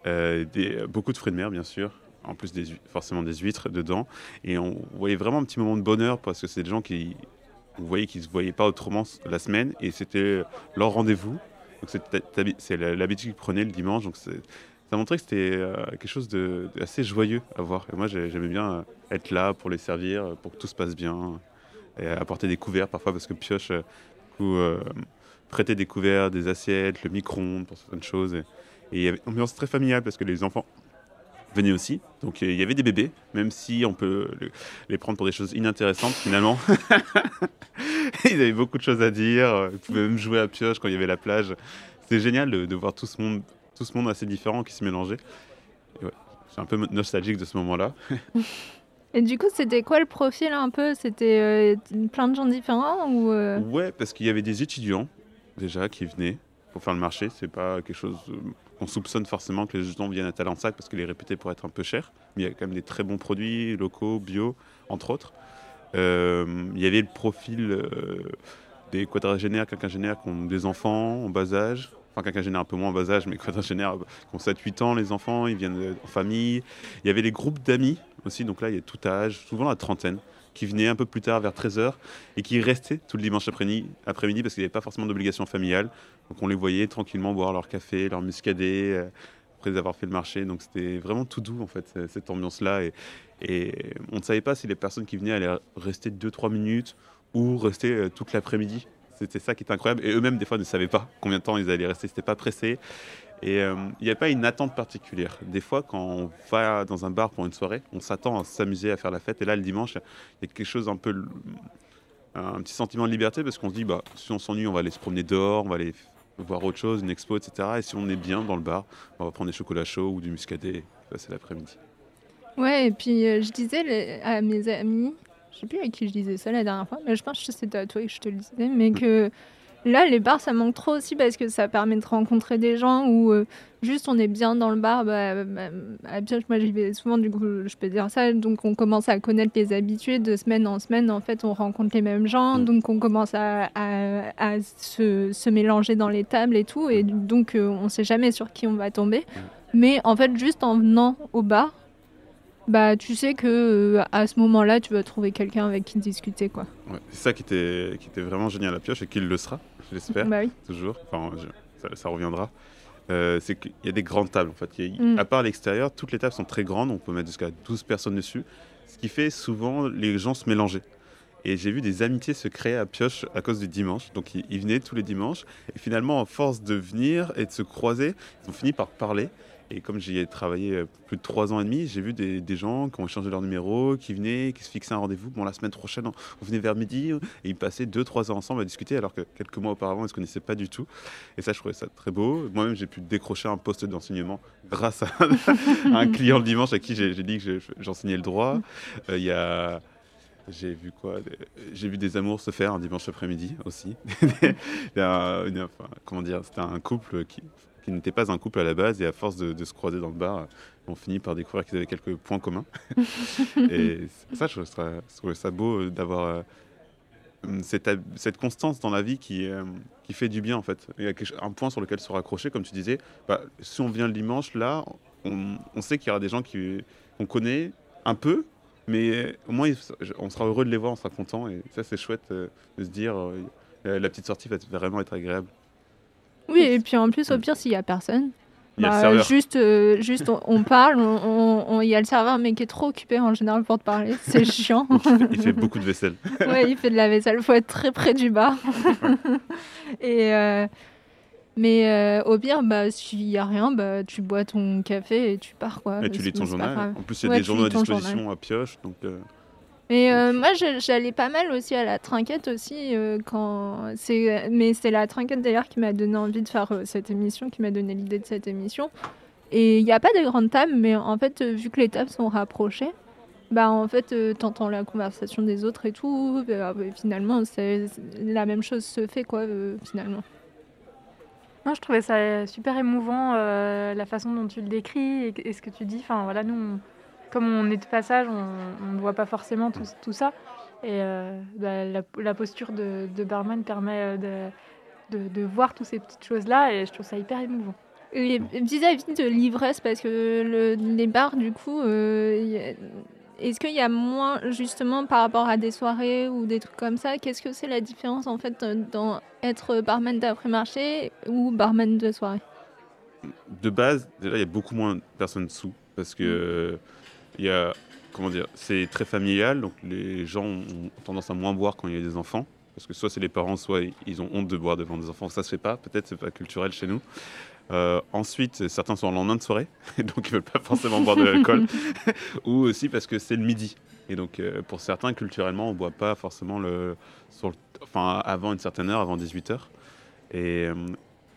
Euh, des- beaucoup de fruits de mer, bien sûr. En plus, des, forcément des huîtres dedans. Et on voyait vraiment un petit moment de bonheur parce que c'est des gens qui, on voyait qu'ils ne se voyaient pas autrement la semaine et c'était leur rendez-vous. Donc c'est l'habitude qu'ils prenaient le dimanche. Donc ça montrait que c'était euh, quelque chose d'assez joyeux à voir. Moi, j'ai- j'aimais bien euh, être là pour les servir, euh, pour que tout se passe bien. Et apporter des couverts parfois parce que Pioche euh, prêtait des couverts, des assiettes, le micro-ondes pour certaines choses. Et, il y avait une ambiance très familiale parce que les enfants venaient aussi. Donc il y avait des bébés, même si on peut le- les prendre pour des choses inintéressantes finalement. <laughs> Ils avaient beaucoup de choses à dire. Ils pouvaient même jouer à pioche quand il y avait la plage. C'était génial de voir tout ce monde, tout ce monde assez différent qui se mélangeait. Ouais, je suis un peu nostalgique de ce moment-là. <laughs> Et du coup, c'était quoi le profil un peu? C'était euh, plein de gens différents ou euh, Ouais, parce qu'il y avait des étudiants déjà qui venaient pour faire le marché. C'est pas quelque chose euh, qu'on soupçonne forcément que les étudiants viennent à Talensac parce qu'il est réputé pour être un peu cher. Mais il y a quand même des très bons produits locaux, bio, entre autres. Euh, il y avait le profil des quadragénaires, quinquagénaires qui ont des enfants en bas âge, enfin quinquagénaire un peu moins bas âge, mais quadragénaire, qui ont 7-8 ans, les enfants, ils viennent euh, en famille. Il y avait les groupes d'amis aussi, donc là, il y a tout âge, souvent la trentaine, qui venaient un peu plus tard, vers 13h, et qui restaient tout le dimanche après-midi, parce qu'il n'y avait pas forcément d'obligation familiale. Donc on les voyait tranquillement boire leur café, leur muscadet, euh, après avoir fait le marché. Donc c'était vraiment tout doux, en fait, c- cette ambiance-là. Et, et on ne savait pas si les personnes qui venaient allaient rester 2-3 minutes ou rester euh, toute l'après-midi. C'était ça qui était incroyable. Et eux-mêmes, des fois, ne savaient pas combien de temps ils allaient rester. C'était pas pressé. Et euh, il n'y a pas une attente particulière. Des fois, quand on va dans un bar pour une soirée, on s'attend à s'amuser, à faire la fête. Et là, le dimanche, il y a quelque chose un peu. un petit sentiment de liberté parce qu'on se dit, bah, si on s'ennuie, on va aller se promener dehors, on va aller voir autre chose, une expo, etc. Et si on est bien dans le bar, on va prendre des chocolats chauds ou du muscadet et passer l'après-midi. Ouais, et puis euh, je disais à mes amis, je sais plus à qui je disais ça la dernière fois, mais je pense que c'était à toi que je te le disais, mais que là, les bars, ça manque trop aussi parce que ça permet de rencontrer des gens où euh, juste on est bien dans le bar. Bah, bah, à Pioche, moi j'y vais souvent, du coup, je peux dire ça. Donc on commence à connaître les habitués de semaine en semaine. En fait, on rencontre les mêmes gens, donc on commence à, à- à se, se mélanger dans les tables et tout. Et donc euh, on sait jamais sur qui on va tomber. Mais en fait, juste en venant au bar, bah tu sais que euh, à ce moment-là, tu vas trouver quelqu'un avec qui discuter, quoi. Ouais, c'est ça qui était, qui était vraiment génial à Pioche et qu'il le sera, je l'espère, Bah oui. toujours. Enfin, je- ça, ça reviendra. Euh, c'est qu'il y a des grandes tables en fait. A- Mm. À part à l'extérieur, toutes les tables sont très grandes, on peut mettre jusqu'à 12 personnes dessus, ce qui fait souvent les gens se mélanger. Et j'ai vu des amitiés se créer à Pioche à cause du dimanche. Donc ils, ils venaient tous les dimanches. Et finalement, à force de venir et de se croiser, ils ont fini par parler. Et comme j'y ai travaillé euh, plus de trois ans et demi, j'ai vu des, gens qui ont échangé leur numéro, qui venaient, qui se fixaient un rendez-vous. Bon, la semaine prochaine, on, venait vers midi. Et ils passaient deux, trois heures ensemble à discuter, alors que quelques mois auparavant, ils ne se connaissaient pas du tout. Et ça, je trouvais ça très beau. Moi-même, j'ai pu décrocher un poste d'enseignement grâce à, <laughs> un client le dimanche à qui j'ai dit que je- j'enseignais le droit. Euh, Il y a. J'ai vu quoi J'ai vu des amours se faire un dimanche après-midi aussi. <laughs> Comment dire C'était un couple qui, qui n'était pas un couple à la base et à force de, de se croiser dans le bar, on finit par découvrir qu'ils avaient quelques points communs. <laughs> et ça, je trouvais ça, je trouvais ça beau euh, d'avoir euh, cette, constance dans la vie qui, euh, qui fait du bien en fait. Il y a un point sur lequel se raccrocher, comme tu disais. Bah, si on vient le dimanche, là, on, on sait qu'il y aura des gens qu'on connaît un peu, mais au moins, on sera heureux de les voir, on sera content. Et ça, c'est chouette euh, de se dire, euh, la petite sortie va vraiment être agréable. Oui, et puis en plus, au pire, s'il y a personne, Il y a le bah, juste, euh, juste on, on parle, on- on- on- il y a le serveur, mais qui est trop occupé en général pour te parler. C'est <laughs> chiant. Il fait beaucoup de vaisselle. <laughs> ouais, il fait de la vaisselle. Il faut être très près du bar. <laughs> et euh, mais euh, au pire, bah, s'il y a rien, bah, tu bois ton café et tu pars. Quoi. Et tu lis ton journal. En plus, il y a Ouais, des journaux à disposition journal. à pioche. Donc, Et euh, moi, j'allais pas mal aussi à la trinquette aussi euh, quand c'est, mais c'est la trinquette d'ailleurs qui m'a donné envie de faire euh, cette émission, qui m'a donné l'idée de cette émission. Et il n'y a pas de grandes tables, mais en fait, vu que les tables sont rapprochées, bah en fait, t'entends la conversation des autres et tout. euh, euh, finalement, c'est la même chose se fait quoi, finalement. Moi, je trouvais ça super émouvant, la façon dont tu le décris et, et ce que tu dis. Enfin, voilà, nous, on- comme on est de passage, on ne voit pas forcément tout, tout ça. Et euh, bah, la, la posture de, de barman permet euh, de, de, de voir toutes ces petites choses-là et je trouve ça hyper émouvant. Vis-à-vis de l'ivresse, parce que le- les bars, du coup, euh, est-ce qu'il y a moins, justement, par rapport à des soirées ou des trucs comme ça, qu'est-ce que c'est la différence, en fait, dans être barman d'après-marché ou barman de soirée? De base, déjà, il y a beaucoup moins de personnes sous parce que euh, il y a, comment dire, c'est très familial, donc les gens ont tendance à moins boire quand il y a des enfants. Parce que soit c'est les parents, soit ils ont honte de boire devant des enfants. Ça se fait pas, peut-être c'est pas culturel chez nous. Euh, ensuite, certains sont en lendemain de soirée, <laughs> donc ils veulent pas forcément boire de l'alcool. <laughs> Ou aussi parce que c'est le midi. Et donc euh, pour certains, culturellement, on boit pas forcément le, sur le- enfin, avant une certaine heure, avant 18 heures. Et, euh,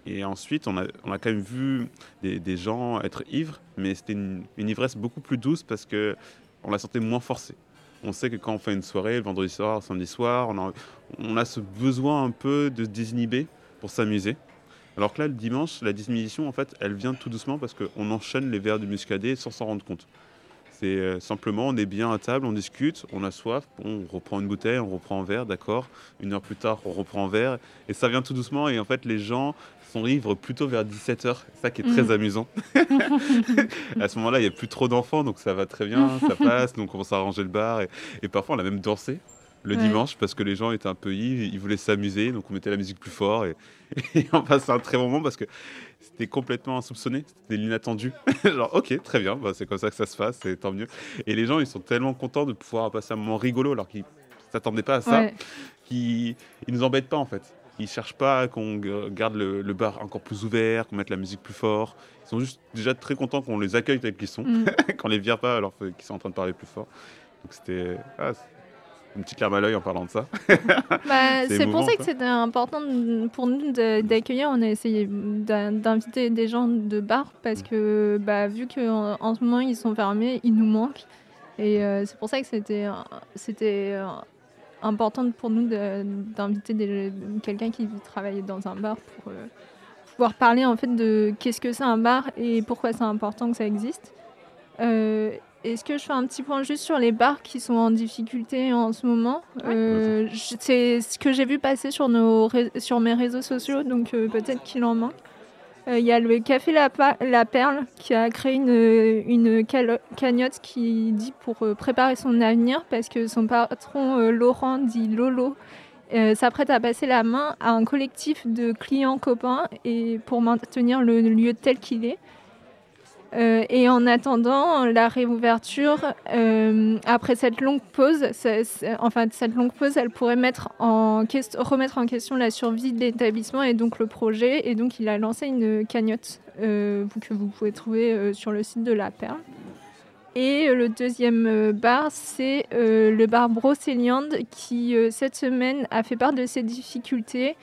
et ensuite, on a, on a quand même vu des, gens être ivres, mais c'était une, ivresse beaucoup plus douce parce que on la sentait moins forcée. On sait que quand on fait une soirée, le vendredi soir, le samedi soir, on a, on a ce besoin un peu de se désinhiber pour s'amuser. Alors que là, le dimanche, la désinhibition, en fait, elle vient tout doucement parce qu'on enchaîne les verres du muscadet sans s'en rendre compte. C'est euh, simplement, on est bien à table, on discute, on a soif, on reprend une bouteille, on reprend un verre, d'accord. Une heure plus tard, on reprend un verre. Et ça vient tout doucement. Et en fait, les gens sont ivres plutôt vers 17h. C'est ça qui est très Mm. amusant. <laughs> à ce moment-là, il n'y a plus trop d'enfants, donc ça va très bien, ça passe. Donc on commence à ranger le bar. Et, et parfois, on a même dansé le Ouais. dimanche parce que les gens étaient un peu ivres, ils voulaient s'amuser. Donc on mettait la musique plus fort. Et, <laughs> et on passait un très bon moment parce que c'était complètement insoupçonné, c'était l'inattendu. <laughs> Genre, ok, très bien, bah, c'est comme ça que ça se passe, et tant mieux. Et les gens, ils sont tellement contents de pouvoir passer un moment rigolo alors qu'ils ne s'attendaient pas à ça, Ouais. qu'ils ils nous embêtent pas en fait. Ils cherchent pas qu'on garde le, le bar encore plus ouvert, qu'on mette la musique plus fort. Ils sont juste déjà très contents qu'on les accueille tels qu'ils sont, Mm. <laughs> qu'on les vire pas alors qu'ils sont en train de parler plus fort. Donc c'était ah, une petite larme à l'œil en parlant de ça. <laughs> Bah, c'est pour ça que c'était important pour nous d'accueillir. On a essayé d'in- d'inviter des gens de bar parce Mm. que, bah, vu qu'en en ce moment ils sont fermés, ils nous manquent. Et euh, c'est pour ça que c'était c'était euh, important pour nous d'inviter quelqu'un qui travaille dans un bar pour euh, pouvoir parler en fait de qu'est-ce que c'est un bar et pourquoi c'est important que ça existe. Euh, Est-ce que je fais un petit point juste sur les bars qui sont en difficulté en ce moment Euh, C'est ce que j'ai vu passer sur, nos, ré- sur mes réseaux sociaux, donc euh, peut-être qu'il en manque. Euh, Il y a le Café La, Perle qui a créé une, cagnotte qui dit pour préparer son avenir parce que son patron Laurent dit Lolo euh, s'apprête à passer la main à un collectif de clients copains et pour maintenir le lieu tel qu'il est. Euh, et en attendant la réouverture, euh, après cette longue pause, enfin cette longue pause, elle pourrait remettre en question la survie de l'établissement et donc le projet. Et donc il a lancé une cagnotte euh, que vous pouvez trouver sur le site de la Perle. Et le deuxième bar, c'est le bar Brocéliande qui, cette semaine, a fait part de ses difficultés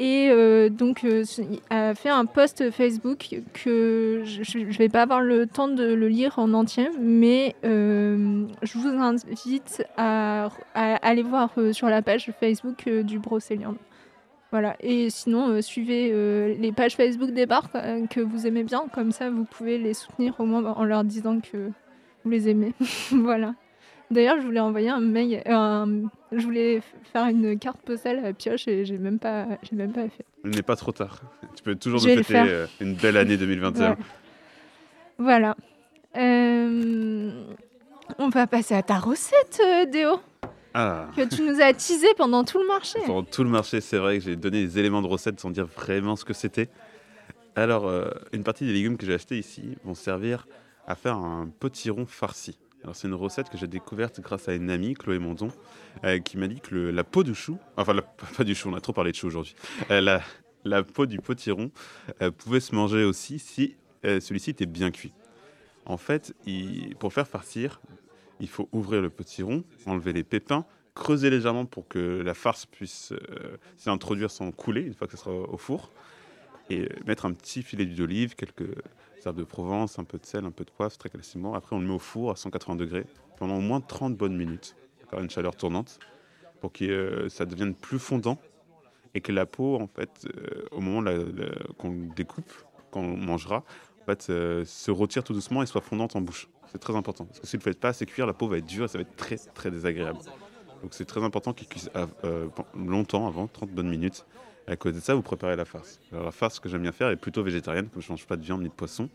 et euh, donc euh, a fait un post Facebook que je ne vais pas avoir le temps de le lire en entier, mais euh, je vous invite à, aller voir euh, sur la page Facebook du Brocéliande. Voilà, et sinon, suivez les pages Facebook des bars que vous aimez bien, comme ça vous pouvez les soutenir au moins en leur disant que vous les aimez. <laughs> voilà. D'ailleurs, je voulais envoyer un mail, je voulais faire une carte postale à Pioche et j'ai même pas, j'ai même pas fait. Il n'est pas trop tard. Tu peux toujours nous fêter euh, une belle année 2021. Ouais. Voilà. Euh, on va passer à ta recette, euh, Déo, Ah. que tu nous as teasé pendant tout le marché. Pendant tout le marché, c'est vrai que j'ai donné des éléments de recette sans dire vraiment ce que c'était. Alors, euh, une partie des légumes que j'ai achetés ici vont servir à faire un potiron farci. Alors, c'est une recette que j'ai découverte grâce à une amie, Chloé Mondon, euh, qui m'a dit que la peau chou, enfin, la, <laughs> pas du chou, on a trop parlé de chou aujourd'hui, Euh, la, peau du potiron euh, pouvait se manger aussi si celui-ci était bien cuit. En fait, pour faire farcir, il faut ouvrir le potiron, enlever les pépins, creuser légèrement pour que la farce puisse euh, s'y introduire sans couler une fois que ce sera au four. Et mettre un petit filet d'huile d'olive, quelques herbes de Provence, un peu de sel, un peu de poivre, très classiquement. Après, on le met au four à 180 degrés pendant au moins 30 bonnes minutes, par une chaleur tournante, pour que euh, ça devienne plus fondant et que la peau, en fait, euh, au moment qu'on découpe, qu'on mangera, en fait, euh, se retire tout doucement et soit fondante en bouche. C'est très important. Parce que si vous ne faites pas assez cuire, la peau va être dure et ça va être très, très désagréable. Donc c'est très important qu'il cuise longtemps avant, 30 bonnes minutes. À côté de ça, vous préparez la farce. Alors la farce que j'aime bien faire est plutôt végétarienne, comme je ne mange pas de viande ni de poisson.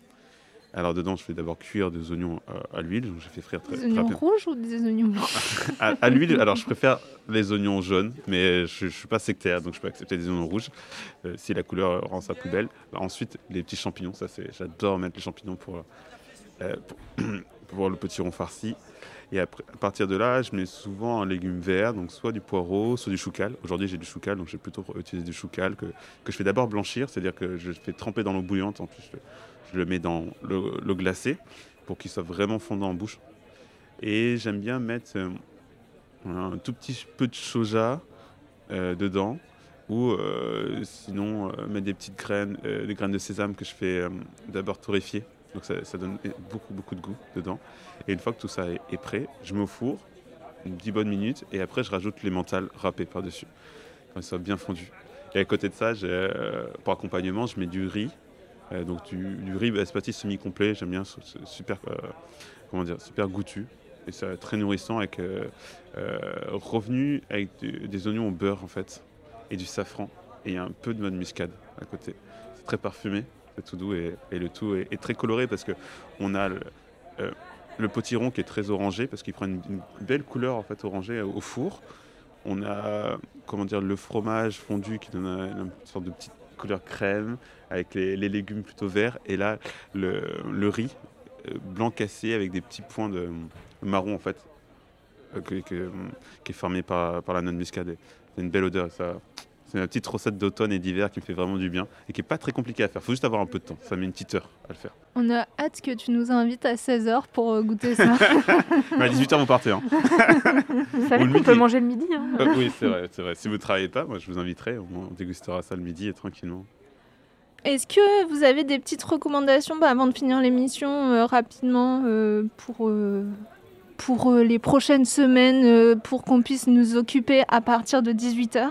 Alors dedans, je fais d'abord cuire des oignons euh, à l'huile. Donc j'ai fait frire très, Des oignons rouges ou des oignons blancs <laughs> à, à l'huile, alors je préfère les oignons jaunes, mais je ne suis pas sectaire, donc je peux accepter des oignons rouges euh, si la couleur rend ça plus belle. Ensuite, les petits champignons, ça c'est, j'adore mettre les champignons pour, euh, pour, <clears throat> pour voir le petit rond farci. Et à partir de là, je mets souvent un légume vert, donc soit du poireau, soit du choucal. Aujourd'hui, j'ai du choucal, donc je vais plutôt utiliser du choucal que, que je fais d'abord blanchir, c'est-à-dire que je le fais tremper dans l'eau bouillante, en plus je, le mets dans l'eau glacée pour qu'il soit vraiment fondant en bouche. Et j'aime bien mettre euh, un tout petit peu de soja euh, dedans, ou euh, sinon mettre des petites graines, des graines de sésame que je fais d'abord torréfier. Donc ça, donne beaucoup, beaucoup de goût dedans. Et une fois que tout ça est, prêt, je mets au four, une 10 bonnes minutes, et après je rajoute les mentales râpées par-dessus, quand ils soient bien fondus. Et à côté de ça, euh, pour accompagnement, je mets du riz Euh, donc du, riz basmati semi-complet, j'aime bien, c'est super, euh, super goûtu. Et c'est très nourrissant avec revenu avec des oignons au beurre en fait et du safran et un peu de noix de muscade à côté. C'est très parfumé, c'est tout doux et, le tout est, très coloré parce que on a le, euh, le potiron qui est très orangé parce qu'il prend une, belle couleur en fait orangée au four. On a comment dire le fromage fondu qui donne un- une sorte de petite couleur crème avec les, légumes plutôt verts et là le, le riz euh, blanc cassé avec des petits points de marron en fait euh, que- qui est formé par, la noix de muscade. C'est une belle odeur. Ça, c'est une petite recette d'automne et d'hiver qui me fait vraiment du bien et qui est pas très compliquée à faire. Il faut juste avoir un peu de temps. Ça met une petite heure à le faire. On a hâte que tu nous invites à 16h pour euh, goûter ça. <laughs> Mais à 18h, vous partez. Hein. Vous savez qu'on peut manger le midi. hein. Euh, oui, c'est vrai, c'est vrai. Si vous ne travaillez pas, moi je vous inviterai. On dégustera ça le midi et tranquillement. Est-ce que vous avez des petites recommandations bah, avant de finir l'émission euh, rapidement euh, pour, euh, pour euh, les prochaines semaines euh, pour qu'on puisse nous occuper à partir de 18h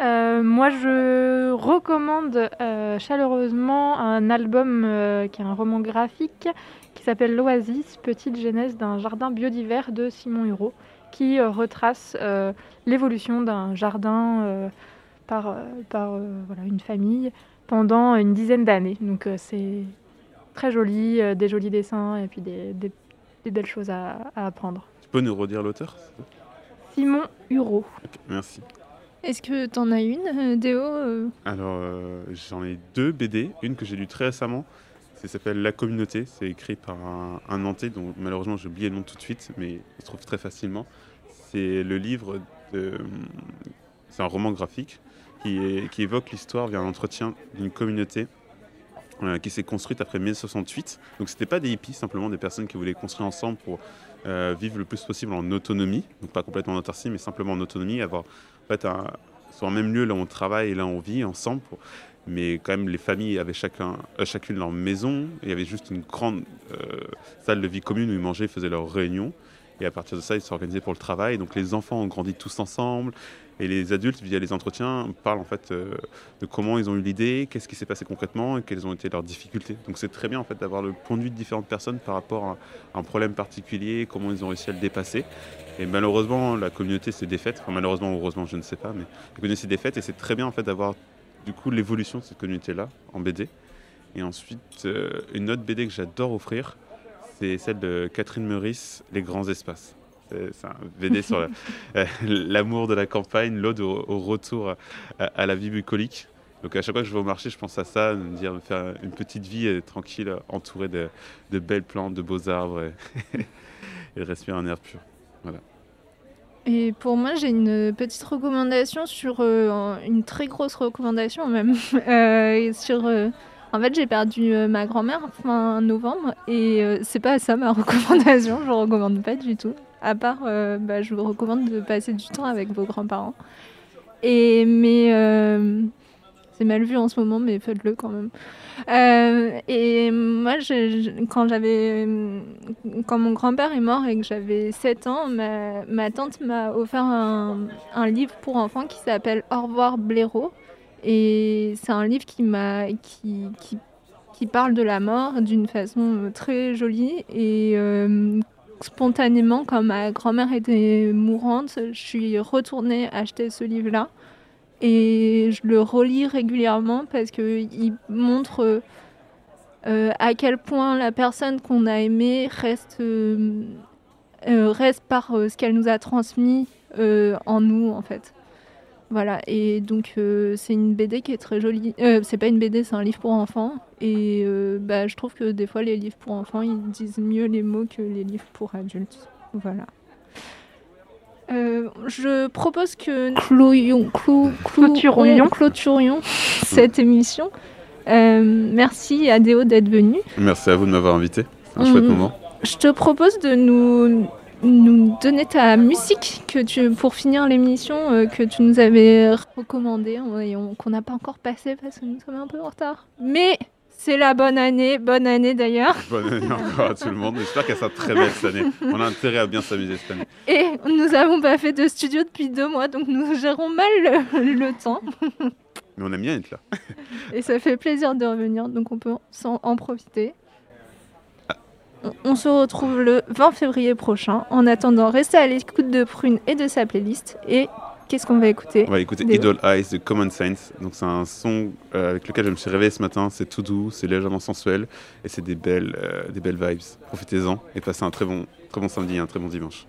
Euh, moi, je recommande euh, chaleureusement un album euh, qui est un roman graphique qui s'appelle L'Oasis, petite genèse d'un jardin biodivers de Simon Hureau, qui retrace l'évolution d'un jardin par, par voilà, une famille pendant une dizaine d'années. Donc c'est très joli, des jolis dessins et puis des, des- des belles choses à, à apprendre. Tu peux nous redire l'auteur Simon Hureau. Merci. Est-ce que tu en as une, euh, Déo euh Alors, euh, j'en ai deux BD. Une que j'ai lue très récemment. Ça s'appelle La Communauté. C'est écrit par un, Nantais dont malheureusement j'ai oublié le nom tout de suite, mais il se trouve très facilement. C'est le livre. C'est un roman graphique qui, évoque l'histoire via un entretien d'une communauté qui s'est construite après 1968. Donc, c'était pas des hippies, simplement des personnes qui voulaient construire ensemble pour vivre le plus possible en autonomie. Donc, pas complètement en autarcie, mais simplement en autonomie, avoir fait, un, sur un même lieu là où on travaille et là où on vit ensemble. mais quand même, les familles avaient euh, chacune leur maison. Il y avait juste une grande euh, salle de vie commune où ils mangeaient, faisaient leurs réunions. Et à partir de ça, ils s'organisaient pour le travail. Donc les enfants ont grandi tous ensemble. Et les adultes, via les entretiens, parlent en fait euh, de comment ils ont eu l'idée, qu'est-ce qui s'est passé concrètement et quelles ont été leurs difficultés. Donc c'est très bien en fait d'avoir le point de vue de différentes personnes par rapport à un problème particulier, comment ils ont réussi à le dépasser. Et malheureusement, la communauté s'est défaite. Enfin, malheureusement heureusement, je ne sais pas, mais la communauté s'est défaite et c'est très bien en fait d'avoir du coup l'évolution de cette communauté-là en BD. Et ensuite, euh, une autre BD que j'adore offrir, c'est celle de Catherine Meurice, Les Grands Espaces. C'est un BD sur euh, <laughs> l'amour de la campagne, l'ode au, retour à, la vie bucolique. Donc à chaque fois que je vais au marché, je pense à ça, me dire de faire une petite vie euh, tranquille, entourée de, belles plantes, de beaux arbres <laughs> et, de respirer un air pur. Voilà. Et pour moi, j'ai une petite recommandation sur euh, une très grosse recommandation même. <laughs> Sur, en fait, j'ai perdu ma grand-mère fin novembre et c'est pas ça ma recommandation. Je recommande pas du tout. À part, euh, bah, je vous recommande de passer du temps avec vos grands-parents. Et mais euh, c'est mal vu en ce moment, mais faites-le quand même. Euh, et moi, quand j'avais, quand mon grand-père est mort et que j'avais 7 ans, ma, tante m'a offert un, livre pour enfants qui s'appelle Au revoir Blaireau. Et c'est un livre qui qui, parle de la mort d'une façon très jolie et spontanément, quand ma grand-mère était mourante, je suis retournée acheter ce livre-là. Et je le relis régulièrement parce qu'il montre euh, à quel point la personne qu'on a aimée reste, euh, euh, par ce qu'elle nous a transmis en nous, en fait. Voilà, et donc euh, c'est une BD qui est très jolie. Euh, c'est pas une BD, c'est un livre pour enfants. Et euh, bah, je trouve que des fois, les livres pour enfants, ils disent mieux les mots que les livres pour adultes. Voilà. Euh, je propose que nous clouions- clou- clou- Clôturions. clôturions <laughs> cette émission. Euh, merci à Déo d'être venu. Merci à vous de m'avoir invité. C'est un chouette Mhm. moment. Je te propose de nous, nous donner ta musique que tu, pour finir l'émission euh, que tu nous avais recommandée et on- qu'on n'a pas encore passée parce que nous sommes un peu en retard. Mais c'est la bonne année, bonne année d'ailleurs. <laughs> Bonne année encore à tout le monde. J'espère qu'elle sera très belle cette année. On a intérêt à bien s'amuser cette année. Et nous n'avons pas fait de studio depuis deux mois, donc nous gérons mal le, le temps. Mais on aime bien être là. Et ça fait plaisir de revenir, donc on peut en profiter. On- se retrouve le 20 février prochain. En attendant, restez à l'écoute de Prune et de sa playlist. Et qu'est-ce qu'on va écouter On va écouter Des- Idol Eyes de Common Sense. Donc c'est un son euh, avec lequel je me suis réveillé ce matin. C'est tout doux, c'est légèrement sensuel et c'est des belles, euh, des belles vibes. Profitez-en et passez un très bon, très bon samedi et un très bon dimanche.